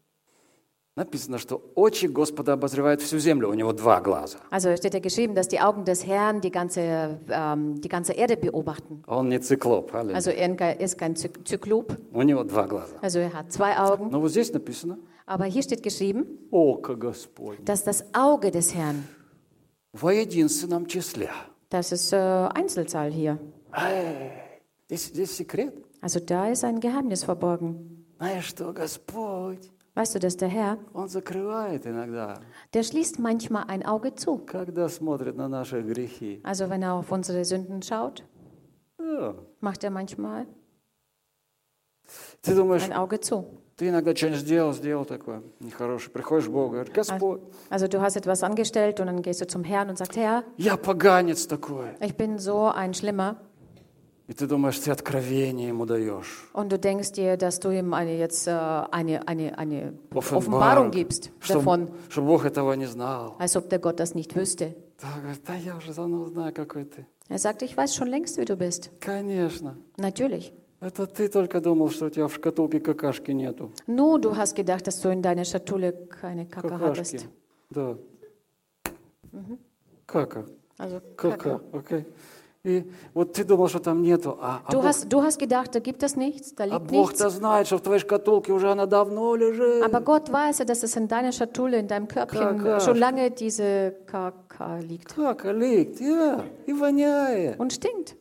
Написано, что очи Господа обозревают всю землю. У него два глаза. Also steht ja geschrieben, dass die Augen des Herrn die ganze, ähm, die ganze Erde beobachten. Он не циклоп. аллилуйя. Also er ist kein Zy- Zyklop. У него два глаза. Also er hat zwei Augen. Но вот здесь написано Aber hier steht geschrieben, «Око Господне». dass das Auge des Herrn, Во единственном числе. das ist äh, Einzelzahl hier. Здесь, здесь секрет. Also da ist ein Geheimnis verborgen. Знаешь что, Господь, Weißt du, dass der Herr, Он закрывает иногда, der schließt manchmal ein Auge zu. когда смотрит на наши грехи. Also wenn er auf unsere Sünden schaut, Да. macht er manchmal Ты думаешь, ein Auge zu. ты иногда что-нибудь сделал, сделал такое нехорошее. Приходишь к Богу, говоришь, Господь, Also du hast etwas angestellt und dann gehst du zum Herrn und sagst, Herr, я поганец такой. ich bin so ein Schlimmer. И ты думаешь, ты откровение ему даешь. Und du denkst dir, dass du ihm eine, jetzt äh, eine, eine, eine Offenbarung. Offenbarung gibst davon, Чтобы, чтобы Бог этого не знал. als ob der Gott das nicht wüsste. Да, говорит, да я уже давно знаю, какой ты. Er sagt, ich weiß schon längst, wie du bist. Конечно. Natürlich. Это ты только думал, что у тебя в шкатулке какашки нету. Nur du hast gedacht, dass du in deiner Schatulle keine Kacke Какашки. hattest. Да. Кака. Also Кака. Kacke. Окей. И вот ты думал, что там нету, а, а Du Бог, hast, du hast gedacht, da gibt es nichts, da а liegt Бог-то nichts. знает, что в твоей шкатулке уже она давно лежит. Aber Gott weiß ja, dass es in deiner Schatulle, in deinem Körbchen Kaka. schon lange diese Kaka liegt Кака liegt, ja, и воняет. und stinkt.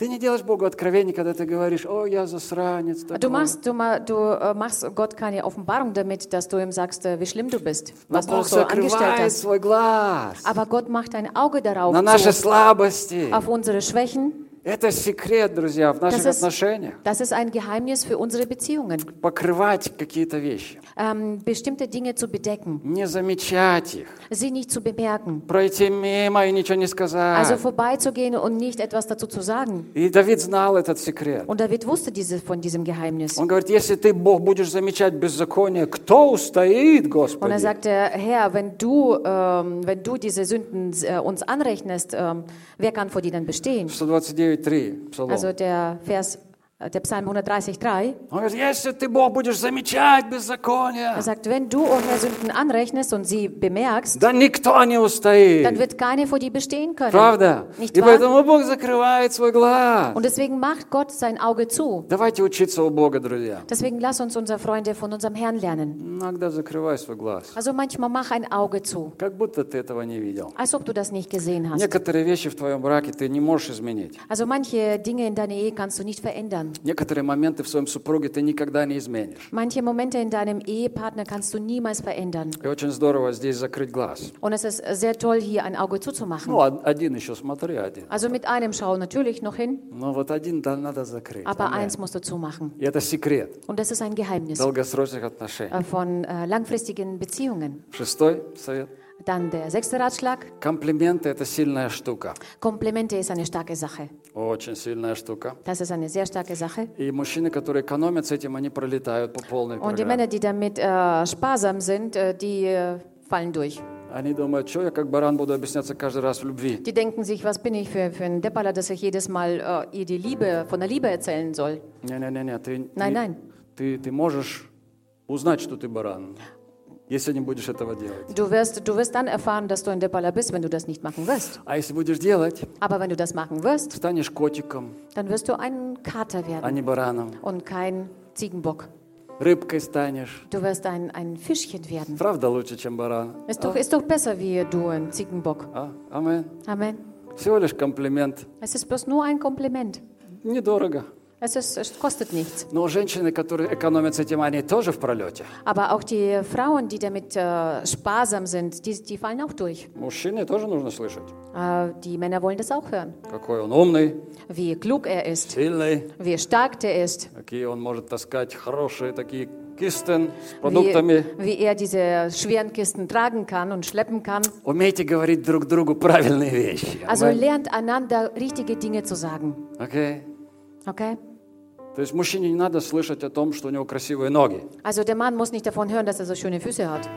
Ты не делаешь Богу откровений, когда ты говоришь, о, я засранец. Du такой». machst, du, ma- du äh, machst Gott keine Offenbarung damit, dass du ihm sagst, äh, wie schlimm du bist, Но was du Бог so angestellt закрывает hast. свой глаз Aber Gott macht ein Auge darauf, на наши so, слабости. auf unsere Schwächen. Это секрет, друзья, в наших Das ist- отношениях. Das ist ein Geheimnis für unsere Beziehungen, Покрывать какие-то вещи, ähm, bestimmte Dinge zu bedecken, не замечать их, sie nicht zu bemerken. пройти мимо и ничего не сказать. Also vorbeizugehen und nicht etwas dazu zu sagen. И Давид знал этот секрет. Und David wusste diese, von diesem Geheimnis. Он говорит, если ты, Бог, будешь замечать беззаконие, кто устоит, Und er Господи? sagte, Herr, wenn du, ähm, wenn du diese Sünden äh, uns anrechnest, ähm, wer kann vor dir dann bestehen? 3. Also der Vers der Psalm 130,3. Он говорит, если ты, Бог, будешь замечать беззаконие, Er sagt, wenn du, O Herr, Sünden anrechnest und sie bemerkst, да никто не dann устоит. wird keine vor dir bestehen können. Правда? Nicht И wahr? поэтому Бог закрывает свой глаз. Und deswegen macht Gott sein Auge zu. Давайте учиться у Бога, друзья. Deswegen lass uns unsere Freunde von unserem Herrn lernen. Иногда закрывай свой глаз. Also manchmal mach ein Auge zu, Как будто ты этого не видел. als ob du das nicht gesehen hast. Некоторые вещи в твоем браке ты не можешь изменить. Also manche Dinge in deiner Ehe kannst du nicht verändern. Некоторые моменты в своем супруге ты никогда не изменишь. Manche Momente in deinem Ehepartner kannst du niemals verändern. И очень здорово здесь закрыть глаз. Und es ist sehr toll, hier ein Auge zuzumachen. Ну, од- один еще смотри, один. Also mit einem schau natürlich noch hin, Но вот один да, надо закрыть. aber Аминь. eins musst du zumachen. И это секрет Und das ist ein Geheimnis долгосрочных отношений. äh, von äh, langfristigen Beziehungen. Шестой совет. Dann der sechste Ratschlag. Комплименты – это сильная штука. Komplimente ist eine starke Sache. Очень сильная штука. Das ist eine sehr starke Sache. И мужчины, которые экономят с этим, они пролетают по полной Und die. Männer, die damit äh, sparsam sind, äh, die äh, fallen durch. Они думают, что я как баран буду объясняться каждый раз в любви. Die denken sich, was bin ich für, für ein Depperler, dass ich jedes Mal äh, ihr die Liebe, von der Liebe erzählen soll. Не-не-не, ты, Nein, ты- nein. Ты, ты можешь узнать, что ты баран. если не будешь этого делать. Du wirst, du wirst dann erfahren, dass du ein Deppaler bist, wenn du das nicht machen wirst. А если будешь делать, Aber wenn du das machen wirst, станешь котиком, dann wirst du ein Kater а werden не бараном. und kein Ziegenbock. Рыбкой станешь. Du wirst ein, ein Fischchen werden. Правда лучше, чем баран? Ist doch, ist doch besser wie du ein Ziegenbock. А? Амен. Amen. Всего лишь комплимент. Es ist bloß nur ein Kompliment. Недорого. Es, ist, es kostet nichts. Но женщины, которые экономят с этим, они тоже в пролете. Aber auch die Frauen, die damit äh, sparsam sind, die, die fallen auch durch. Мужчине тоже нужно слышать. Äh, die Männer wollen das auch hören. Какой он умный, Wie klug er ist, сильный, wie stark der ist, какие он может таскать хорошие такие кистен с продуктами. wie, wie er diese schweren Kisten tragen kann und schleppen kann. Умейте говорить друг другу правильные вещи. Also Амен. lernt einander richtige Dinge zu sagen. Окей? Okay? То есть мужчине не надо слышать о том, что у него красивые ноги. Also der Mann muss nicht davon hören, dass er so schöne Füße hat.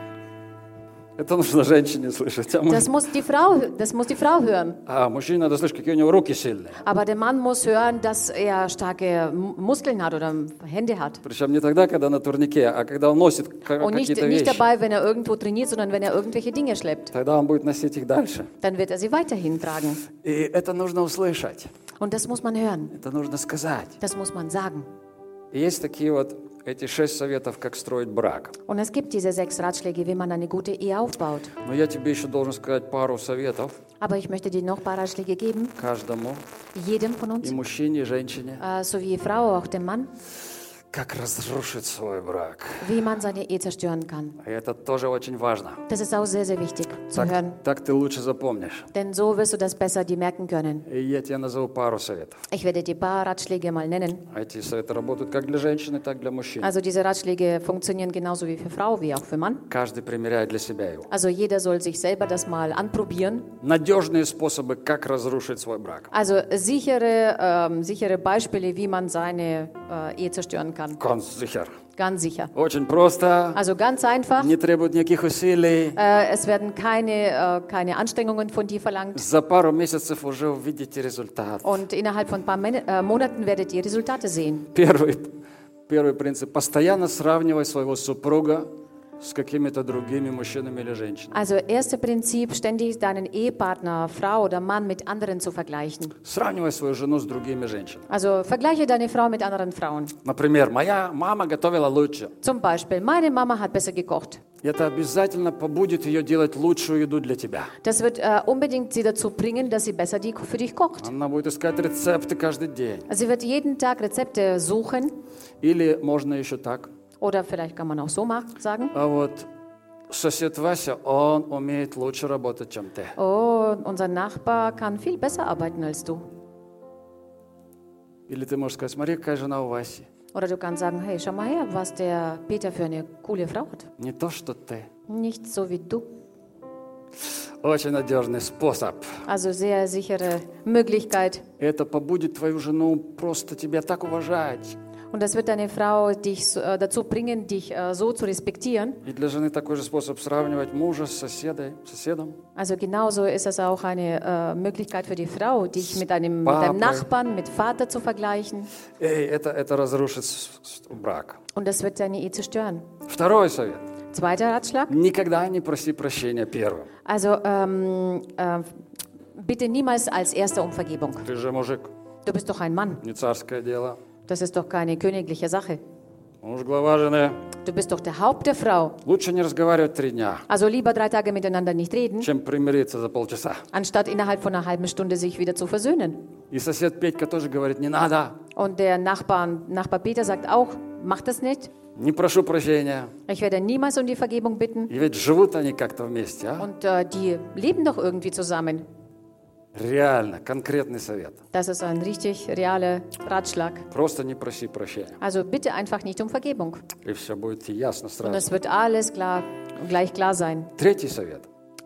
Это нужно женщине слышать. А, Das muss die Frau, das muss die Frau hören. а мужчине надо слышать, какие у него руки сильные. Aber der Mann muss hören, dass er starke Muskeln hat oder Hände hat. Причем не тогда, когда на турнике, а когда он носит ка- Und nicht, какие-то nicht вещи. dabei, wenn er irgendwo trainiert, sondern wenn er irgendwelche Dinge schleppt. Тогда он будет носить их дальше. Dann wird er sie weiterhin tragen. И это нужно услышать. Und das muss man hören. Это нужно сказать. Das muss man sagen. И есть такие вот эти шесть советов, как строить брак. Und es gibt diese sechs Ratschläge, wie man eine gute Ehe aufbaut. Но я тебе еще должен сказать пару советов Aber ich möchte dir noch ein paar Ratschläge geben, каждому, jedem von uns, и мужчине, и женщине, äh, sowie Frau, auch dem Mann, Как разрушить свой брак. wie man seine Ehe zerstören kann. И это тоже очень важно. Das ist auch sehr, sehr wichtig zu Так, hören. так ты лучше запомнишь. Denn so wirst du das besser dir merken können. И я тебе назову пару советов. Ich werde dir paar Ratschläge mal nennen. А Эти советы работают как для женщины, так для мужчин. Also diese Ratschläge funktionieren genauso wie für Frau wie auch für Mann. Каждый примеряет для себя его. Also jeder soll sich selber das mal anprobieren. Надежные способы, как разрушить свой брак. Also sichere, ähm, sichere Beispiele, wie man seine äh, Ehe zerstören kann. Ganz sicher. Ganz sicher. Очень просто, Also ganz einfach. не требует никаких усилий. Äh, es werden keine, äh, keine Anstrengungen von dir verlangt. За пару месяцев уже увидите результат. Und innerhalb von ein paar Men äh, Monaten werdet ihr Resultate sehen. Первый, первый принцип. Постоянно сравнивай своего супруга с какими-то другими мужчинами или женщинами. Also erste Prinzip, ständig deinen Ehepartner, Frau oder Mann mit anderen zu vergleichen. Сравнивай свою жену с другими женщинами. Also vergleiche deine Frau mit anderen Frauen. Например, моя мама готовила лучше. Zum Beispiel, meine Mama hat besser gekocht. Это обязательно побудет ее делать лучшую еду для тебя. Das wird äh, unbedingt sie dazu bringen, dass sie besser die, für dich kocht. Она будет искать рецепты каждый день. Sie wird jeden Tag Rezepte suchen Или можно еще так. Oder vielleicht kann man auch so sagen. А вот сосед Вася, он умеет лучше работать, чем ты. Oh, unser Nachbar kann viel besser arbeiten als du. Или ты можешь сказать, смотри, какая жена у Васи. Oder du kannst sagen, hey, schau mal her, was der Peter für eine coole Frau hat. Не то, что ты. Nicht so wie du. Очень надежный способ. Also sehr sichere Möglichkeit. Это побудит твою жену просто тебя так уважать. Und das wird deine Frau dich so- äh, dazu bringen, dich äh, so zu respektieren. И для жены такой же способ сравнивать мужа с соседой, соседом. Also genauso ist es auch eine äh, Möglichkeit für die Frau, dich mit einem, mit Papa. deinem Nachbarn, mit Vater zu vergleichen. Эй, это, это разрушит с- с- брак. Und das wird deine Ehe zerstören. Второй совет. Zweiter Ratschlag. Никогда не проси прощения первым. Also ähm, äh, bitte niemals als Erster um Vergebung. Ты же мужик, Du bist doch ein Mann. не царское дело. Das ist doch keine königliche Sache. Муж глава жены. Du bist doch der Haupt der Frau. Лучше не разговаривать три дня, Also lieber drei Tage miteinander nicht reden, чем примириться за полчаса. anstatt innerhalb von einer halben Stunde sich wieder zu versöhnen. И сосед Петька тоже говорит, не надо, Und der Nachbar, Nachbar Peter sagt auch, mach das nicht. не прошу прощения. Ich werde niemals um die Vergebung bitten. И ведь живут они как-то вместе, а? Und äh, die leben doch irgendwie zusammen. Реально, конкретный совет. Das ist ein richtig realer Ratschlag. Просто не проси прощения. Also bitte einfach nicht um Vergebung. И все будет ясно Und сразу. es wird alles klar, gleich klar sein. Третий совет.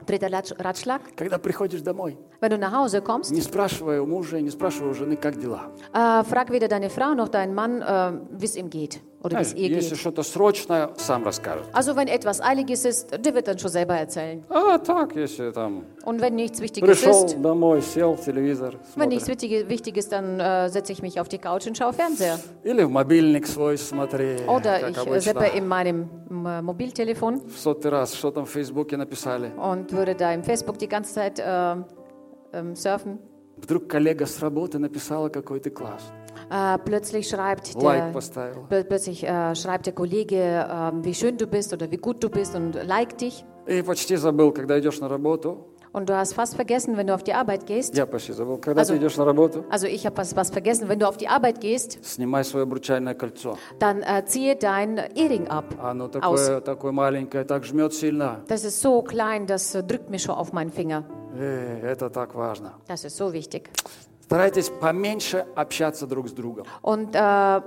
Dritter Ratsch- Ratschlag. Когда приходишь домой, Wenn du nach Hause kommst, не спрашивай у мужа и не спрашивай у жены, как дела. äh, frag weder deine Frau noch deinen Mann, äh, wie es ihm geht. oder wie es ihr Если geht. что-то срочное, сам расскажет. Also wenn etwas Eiliges ist, der wird dann schon selber erzählen. А так, если там Und wenn nichts Wichtiges пришел ist, домой, сел, телевизор wenn nichts смотрит. Wichtige- Wichtiges, dann äh, setze ich mich auf die Couch und schaue Fernseher. Или в мобильник свой смотри, Oder как ich äh, обычно. seppe in meinem äh, Mobiltelefon В сотый раз, что там в Фейсбуке написали. und würde da im Facebook die ganze Zeit äh, ähm, surfen. Вдруг коллега с работы написала, какой ты класс. Äh, plötzlich schreibt der, pl- plötzlich, äh, schreibt der Kollege, äh, wie schön du bist oder wie gut du bist und liked dich. И почти забыл, когда идешь на работу. Und du hast fast vergessen, wenn du auf die Arbeit gehst. Я почти забыл. Когда Also- ты идешь на работу, Also ich habe was, was vergessen. Wenn du auf die Arbeit gehst, снимай свое обручальное кольцо. dann äh, ziehe dein Ehering ab. Оно Aus. такое, такое маленькое, так жмет сильно. Das ist so klein, das äh, drückt mir schon auf meinen Finger. Эй, это так важно. Das ist so wichtig. Старайтесь поменьше общаться друг с другом. Und äh,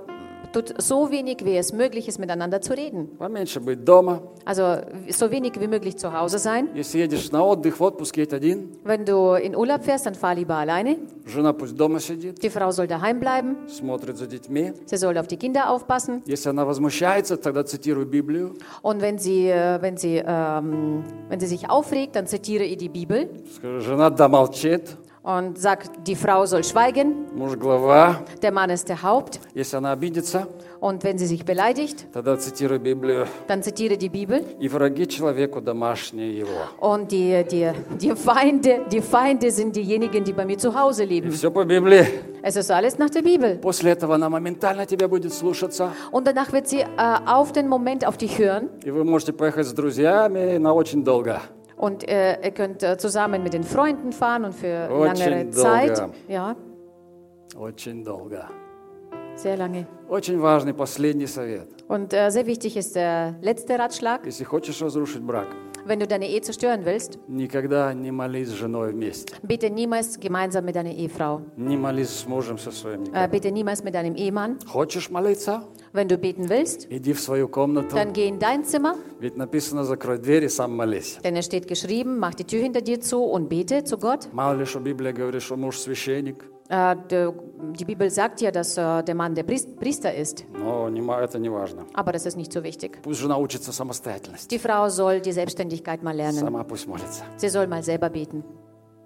tut so wenig, wie es möglich ist, miteinander zu reden. Поменьше быть дома. Also so wenig wie möglich zu Hause sein. Если едешь на отдых, в отпуск, едь один. Wenn du in Urlaub fährst, dann fahr lieber alleine. Жена пусть дома сидит, Die Frau soll daheim bleiben. смотрит за детьми. Sie soll auf die Kinder aufpassen. Если она возмущается, тогда цитируй Библию. Und wenn sie, äh, wenn sie, ähm, wenn sie sich aufregt, dann zitiere ihr die Bibel Скажи, жена да молчит, und sag, die Frau soll schweigen, муж глава. der Mann ist der Haupt. Если она обидится, Und wenn sie sich beleidigt, тогда цитируй Библию. dann zitiere die Bibel. И враги человеку домашние его. Und die, die, die, Feinde, die Feinde sind diejenigen, die bei mir zu Hause И leben. все по Библии. Es ist alles nach der Bibel. После этого она моментально тебя будет слушаться. Und danach wird sie äh, auf den Moment auf dich hören. И вы можете поехать с друзьями на очень долго. Und äh, ihr könnt äh, zusammen mit den Freunden fahren und für Очень langere Zeit. долго. Ja, Очень долго. sehr lange. Очень важный последний совет. Und äh, sehr wichtig ist der letzte Ratschlag. Если хочешь разрушить брак, Wenn du deine Ehe zerstören willst, никогда не молись с женой вместе. bitte niemals gemeinsam mit deiner Ehefrau. Не молись с мужем со своим. Äh, никогда. bitte niemals mit deinem Ehemann. Хочешь молиться? Wenn du beten willst, Иди в свою комнату. dann geh in dein Zimmer, Ведь написано, закрой дверь и сам молись. denn es steht geschrieben, mach die Tür hinter dir zu und bete zu Gott. Мало ли, что Библия говорит, что муж священник. Äh, de, die Bibel sagt ja, dass äh, der Mann der Priest- Priester ist, Но не ма- это не важно. aber das ist nicht so wichtig. Пусть жена учится самостоятельности. Die Frau soll die Selbstständigkeit mal lernen. Сама пусть молится. Sie soll mal selber beten.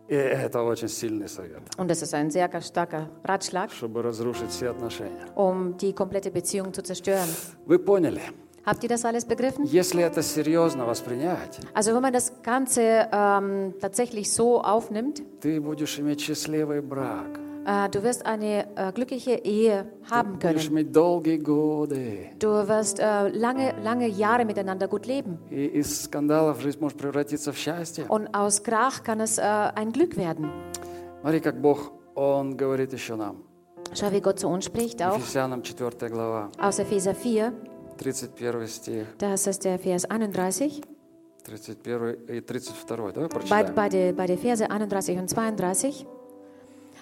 И это очень сильный совет, Und das ist ein sehr starker Ratschlag, чтобы разрушить все отношения. um die komplette Beziehung zu zerstören. Вы поняли? Habt ihr das alles begriffen? Если это серьезно воспринять, Also wenn man das Ganze ähm, tatsächlich so aufnimmt, ты будешь иметь счастливый брак. äh, du wirst eine äh, glückliche Ehe haben Будешь können. иметь долгие годы. Du wirst äh, lange, lange Jahre miteinander gut leben. И из скандалов жизнь может превратиться в счастье. Und aus Krach kann es äh, ein Glück werden. Смотри, как Бог, Он говорит еще нам. Schau, wie Gott zu uns spricht, auch Ефесянам 4 глава, aus Epheser 4, 31 стих, das ist der Vers 31. 31 и 32. Давай Bei, прочитаем. bei, der, bei der Verse 31 und 32.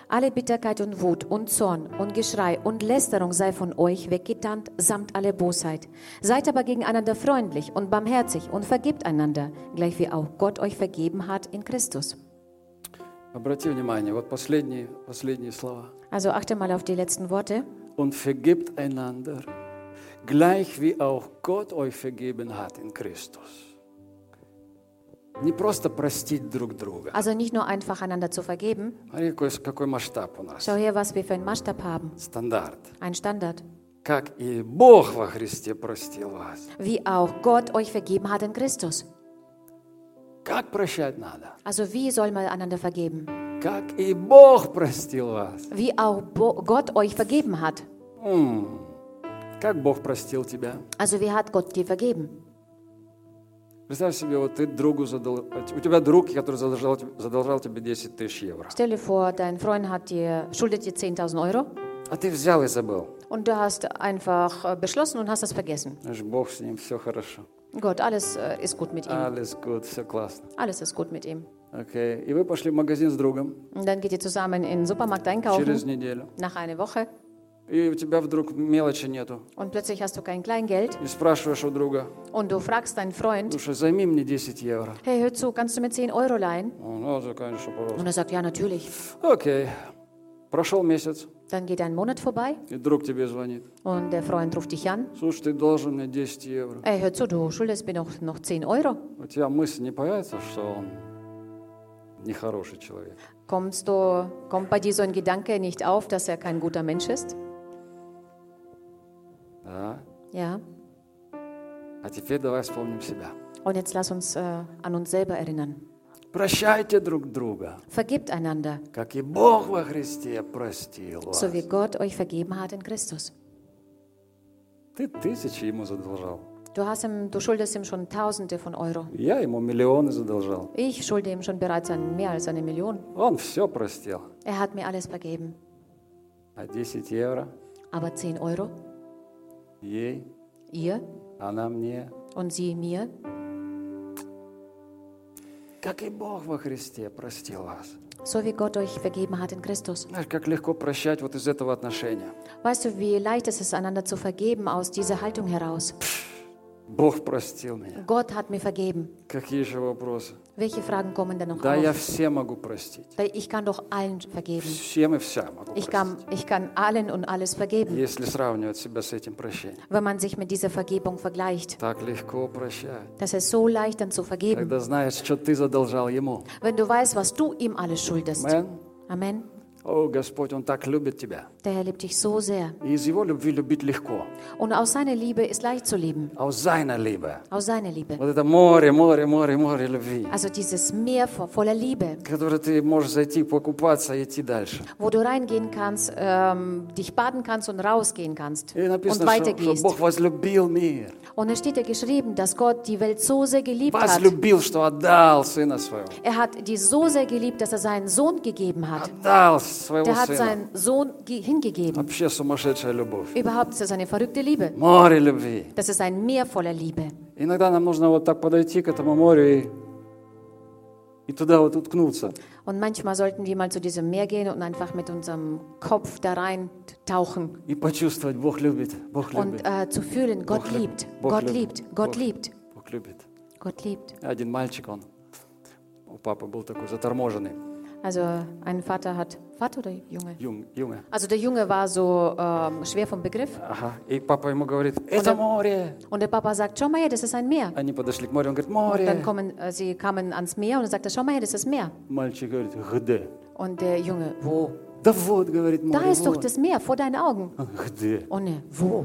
Alle Bitterkeit und Wut und Zorn und Geschrei und Lästerung sei von euch weggetannt, samt alle Bosheit. Seid aber gegeneinander freundlich und barmherzig und vergebt einander, gleich wie auch Gott euch vergeben hat in Christus. Обрати внимание, вот последние, последние слова. Also achte mal auf die letzten Worte. Und vergibt einander, gleich wie auch Gott euch vergeben hat in Christus. Also nicht nur einfach einander zu vergeben. Schau her, was wir für einen Maßstab haben. Standard. Ein Standard. Wie auch Gott euch vergeben hat in Christus. Also wie soll man einander vergeben? Wie auch Bo Gott euch vergeben hat. Also wie hat Gott dir vergeben? Представь себе, вот ты другу задал... У тебя друг, который задолжал, задолжал тебе 10 тысяч евро. Stell dir vor, dein Freund hat dir, schuldet dir 10.000 Euro А ты взял и забыл. und du hast einfach äh, beschlossen und hast das vergessen. Знаешь, Бог с ним, все хорошо. Gott, alles äh, ist gut mit ihm. Alles gut, все классно. Alles ist gut mit ihm. Окей. И вы пошли в магазин с другом Und dann geht ihr zusammen in den Supermarkt einkaufen, через неделю. nach einer Woche, И у тебя вдруг мелочи нету. und plötzlich hast du kein Kleingeld И спрашиваешь у друга, und du fragst deinen Freund, слушай, займи мне 10 евро. hey, hör zu, kannst du mir 10 Euro leihen? Он, ну, да, конечно, пожалуйста. Und er sagt, ja, natürlich. Окей. Прошел месяц, Dann geht ein Monat vorbei и друг тебе звонит. und der Freund ruft dich an. Слушай, ты должен мне 10 евро. Ey, hör zu, du schuldest mir noch, noch 10 Euro. У тебя мысль не появится, что он нехороший человек. Kommst du, kommt bei dir so ein Gedanke nicht auf, dass er kein guter Mensch ist? Да? Ja. А теперь давай вспомним себя. Und jetzt lass uns äh, an uns selber erinnern. Прощайте друг друга, Vergibt einander, как и Бог во Христе простил вас. so wie Gott euch vergeben hat in Christus. Ты тысячи ему задолжал. Du, hast ihm, du schuldest ihm schon Tausende von Euro. Я ему миллионы задолжал. Ich schulde ihm schon bereits ein, mehr als eine Million. Он все простил. Er hat mir alles vergeben. А 10 евро Aber 10 Euro, Ей, ihr она мне. und sie mir, Как и Бог во Христе простил вас. so wie Gott euch vergeben hat in Christus. Знаешь, как легко прощать вот из этого отношения. Weißt du, wie leicht es ist, einander zu vergeben aus dieser Haltung heraus? Бог простил меня. Gott hat mir vergeben. Какие же вопросы? Welche Fragen kommen denn noch Да, я auf? все могу простить. Ich kann doch allen vergeben. Всем и вся могу Ich простить. kann, ich kann allen und alles vergeben, Если сравнивать себя с этим прощением. wenn man sich mit dieser Vergebung vergleicht. Так легко прощать. Das ist so leicht dann zu vergeben, Когда знаешь, что ты задолжал Ему. wenn du weißt, was du ihm alles schuldest. Амен. Amen. О, Господь, Он так любит тебя. Der Herr liebt dich so sehr. И из Его любви любить легко. Und aus seiner Liebe ist leicht zu lieben. А aus seiner Liebe. Aus seiner Liebe. Вот это море, море, море, море любви. Also dieses Meer vo- voller Liebe, Которое ты можешь зайти, покупаться и идти дальше. wo du reingehen kannst, ähm, dich baden kannst und rausgehen kannst И und написано, что, что weitergehst. Бог возлюбил мир. Und es steht ja geschrieben, dass Gott die Welt so sehr geliebt hat. Возлюбил, что отдал Сына Своего. Er hat die so sehr geliebt, dass er seinen Sohn gegeben hat. Отдал своего Der hat Сына. seinen Sohn ge- hingegeben. Вообще сумасшедшая любовь. Überhaupt ist das eine verrückte Liebe. Море любви. Das ist ein Meer voller Liebe. Иногда нам нужно вот так подойти к этому морю и, и туда вот уткнуться. Und manchmal sollten wir mal zu diesem Meer gehen und einfach mit unserem Kopf da rein tauchen И почувствовать, Бог любит, Бог und любит, äh, zu fühlen, Gott Бог любит, liebt, Бог Gott любит, liebt, Gott Бог- liebt, Бог любит. Gott liebt. Один мальчик, он, у папы был такой заторможенный, Also ein Vater hat, Vater oder Junge? юng, юнга. Also der Junge war so ähm, schwer vom Begriff Ага. И папа ему говорит, это Он- море. und der Papa sagt, schau mal her, das ist ein Meer. Они подошли к морю, он говорит, Und dann море. kommen, äh, sie kamen ans Meer und er sagte, schau mal her, das ist Meer. Мальчик говорит, где? Und der Junge, wo? Да вот, говорит, Da море, ist doch вот. das Meer vor deinen Augen. Где? Und er, wo?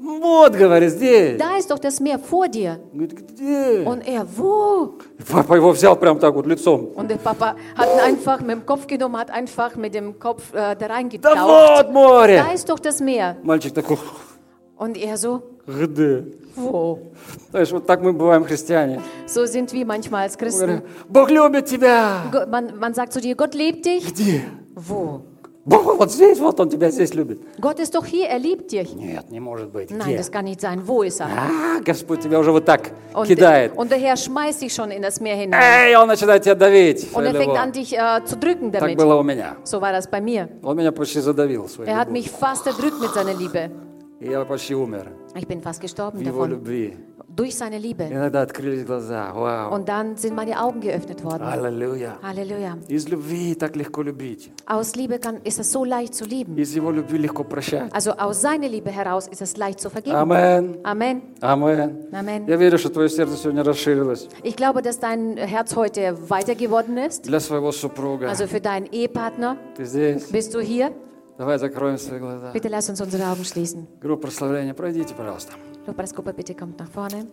Вот, говорит, здесь. Da ist doch das Meer vor dir. Говорит, где? Und er, wo? Папа его взял прям так вот лицом. Und der Papa hat ihn einfach mit dem Kopf genommen, hat einfach mit dem Kopf äh, da Да reingetaucht. вот море. Da ist doch das Meer. Мальчик такой, Und er so, где? wo? Знаешь, вот так мы бываем христиане. So sind wir manchmal als Мы Christen. говорим, Бог любит тебя. Gott- Man, man sagt zu dir, Gott liebt dich. Где? Wo? Бог вот здесь, вот Он тебя здесь любит. Gott ist doch hier, er liebt dich. Нет, не может быть. Nein, Где? das kann nicht sein. Wo ist er? А, Господь тебя уже вот так Und, кидает. und der Herr schmeißt dich schon in das Meer hinein. Эй, Он начинает тебя давить. Und er своей fängt an, любовью. dich äh, zu drücken Так damit. было у меня. So war das bei mir. Он меня почти задавил своей Er hat любовью. mich fast erdrückt mit seiner Liebe. И я почти умер. Ich bin fast В gestorben Его davon. любви. Durch seine Liebe. Иногда открылись глаза. Вау. Und dann sind meine Augen geöffnet worden. Аллилуйя. Halleluja. Из любви так легко любить. Aus Liebe kann, ist es so leicht zu lieben. Из Его любви легко прощать. Also aus seiner Liebe heraus ist es leicht zu vergeben. Амен. Amen. Амен. Amen. Я верю, что твое сердце сегодня расширилось Ich glaube, dass dein Herz heute weiter geworden ist. для своего супруга. Also für deinen Ehepartner. Ты здесь? Bist du hier? Давай закроем свои глаза. Bitte lass uns unsere Augen schließen. Группа прославления, пройдите, пожалуйста. Lobpreisgruppe, bitte kommt nach vorne.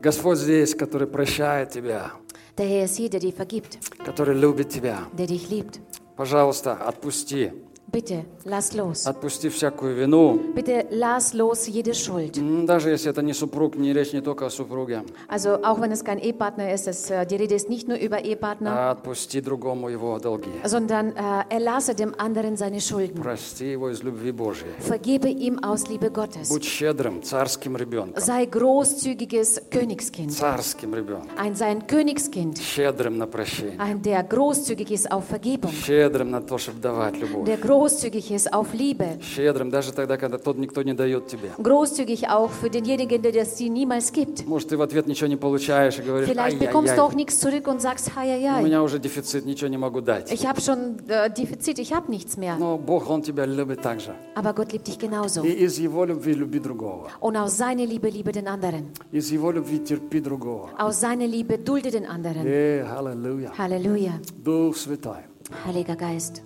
Господь здесь, который прощает тебя, Der Herr ist hier, der dir vergibt, который любит тебя. der dich liebt. Пожалуйста, отпусти. Bitte, lass los. Отпусти всякую вину. Bitte lass los jede Schuld. Даже если это не супруг, не речь не только о супруге. Also auch wenn es kein Ehepartner ist, es, äh, die Rede ist nicht nur über Ehepartner, А отпусти другому его долги. sondern äh, erlasse dem anderen seine Schulden. Прости его из любви Божьей. Vergebe ihm aus Liebe Gottes. Будь щедрым, царским ребенком. Sei großzügiges Königskind. Царским ребенком. Ein sein Königskind. Щедрым на прощение. Ein, der großzügig ist auf Vergebung. Щедрым на то, чтобы давать любовь. Der Großzügig ist auf Liebe. Щедрым, даже тогда, когда тот никто не дает тебе. Großzügig auch für denjenigen, der das dir niemals gibt. Может, ты в ответ ничего не получаешь и говоришь, Vielleicht bekommst du auch ай-яй-яй, nichts zurück und sagst, у hei, меня уже дефицит, ничего не могу дать. ich habe schon äh, Defizit, ich habe nichts mehr. Но Бог, Он тебя любит так же. Aber Gott liebt dich genauso. И из Его любви люби другого. Und aus seiner Liebe liebe den anderen. Из Его любви терпи другого. Aus seiner Liebe dulde den anderen. Э, аллилуйя. Halleluja. Дух Святой. Heiliger Geist,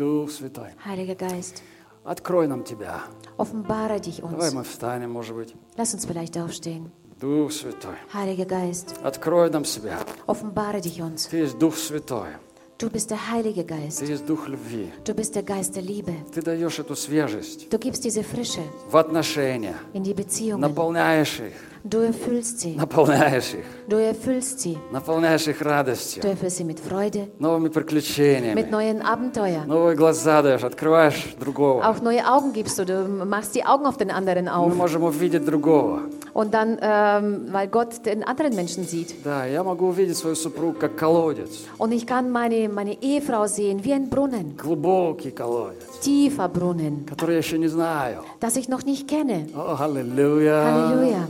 Дух Святой. Heiliger Geist, Открой нам Тебя. offenbare dich Давай uns. мы встанем, может быть. Lass uns vielleicht aufstehen. Дух Святой. Heiliger Geist, Открой нам себя. offenbare dich uns. Ты есть Дух Святой. Du bist der Heilige Ты Geist. есть Дух любви. Du bist der Geist der Liebe. Ты даешь эту свежесть Du gibst diese Frische в отношения. in die Beziehungen. Наполняешь их. Du erfüllst sie. Наполняешь их. Du erfüllst sie. Наполняешь их Du радостью. erfüllst sie mit Freude, Новыми mit приключениями. neuen Abenteuern. Новые глаза даешь. Открываешь другого. Auch neue Augen gibst du. Du machst die Augen auf den anderen Мы auf. можем увидеть другого. Und dann, ähm, weil Gott den anderen Menschen sieht. Да, я могу увидеть свою супругу как колодец. Und ich kann meine, meine Ehefrau sehen wie ein Brunnen, Глубокий колодец, tiefer Brunnen, который я еще не знаю. das ich noch nicht kenne. О, аллилуйя. Halleluja.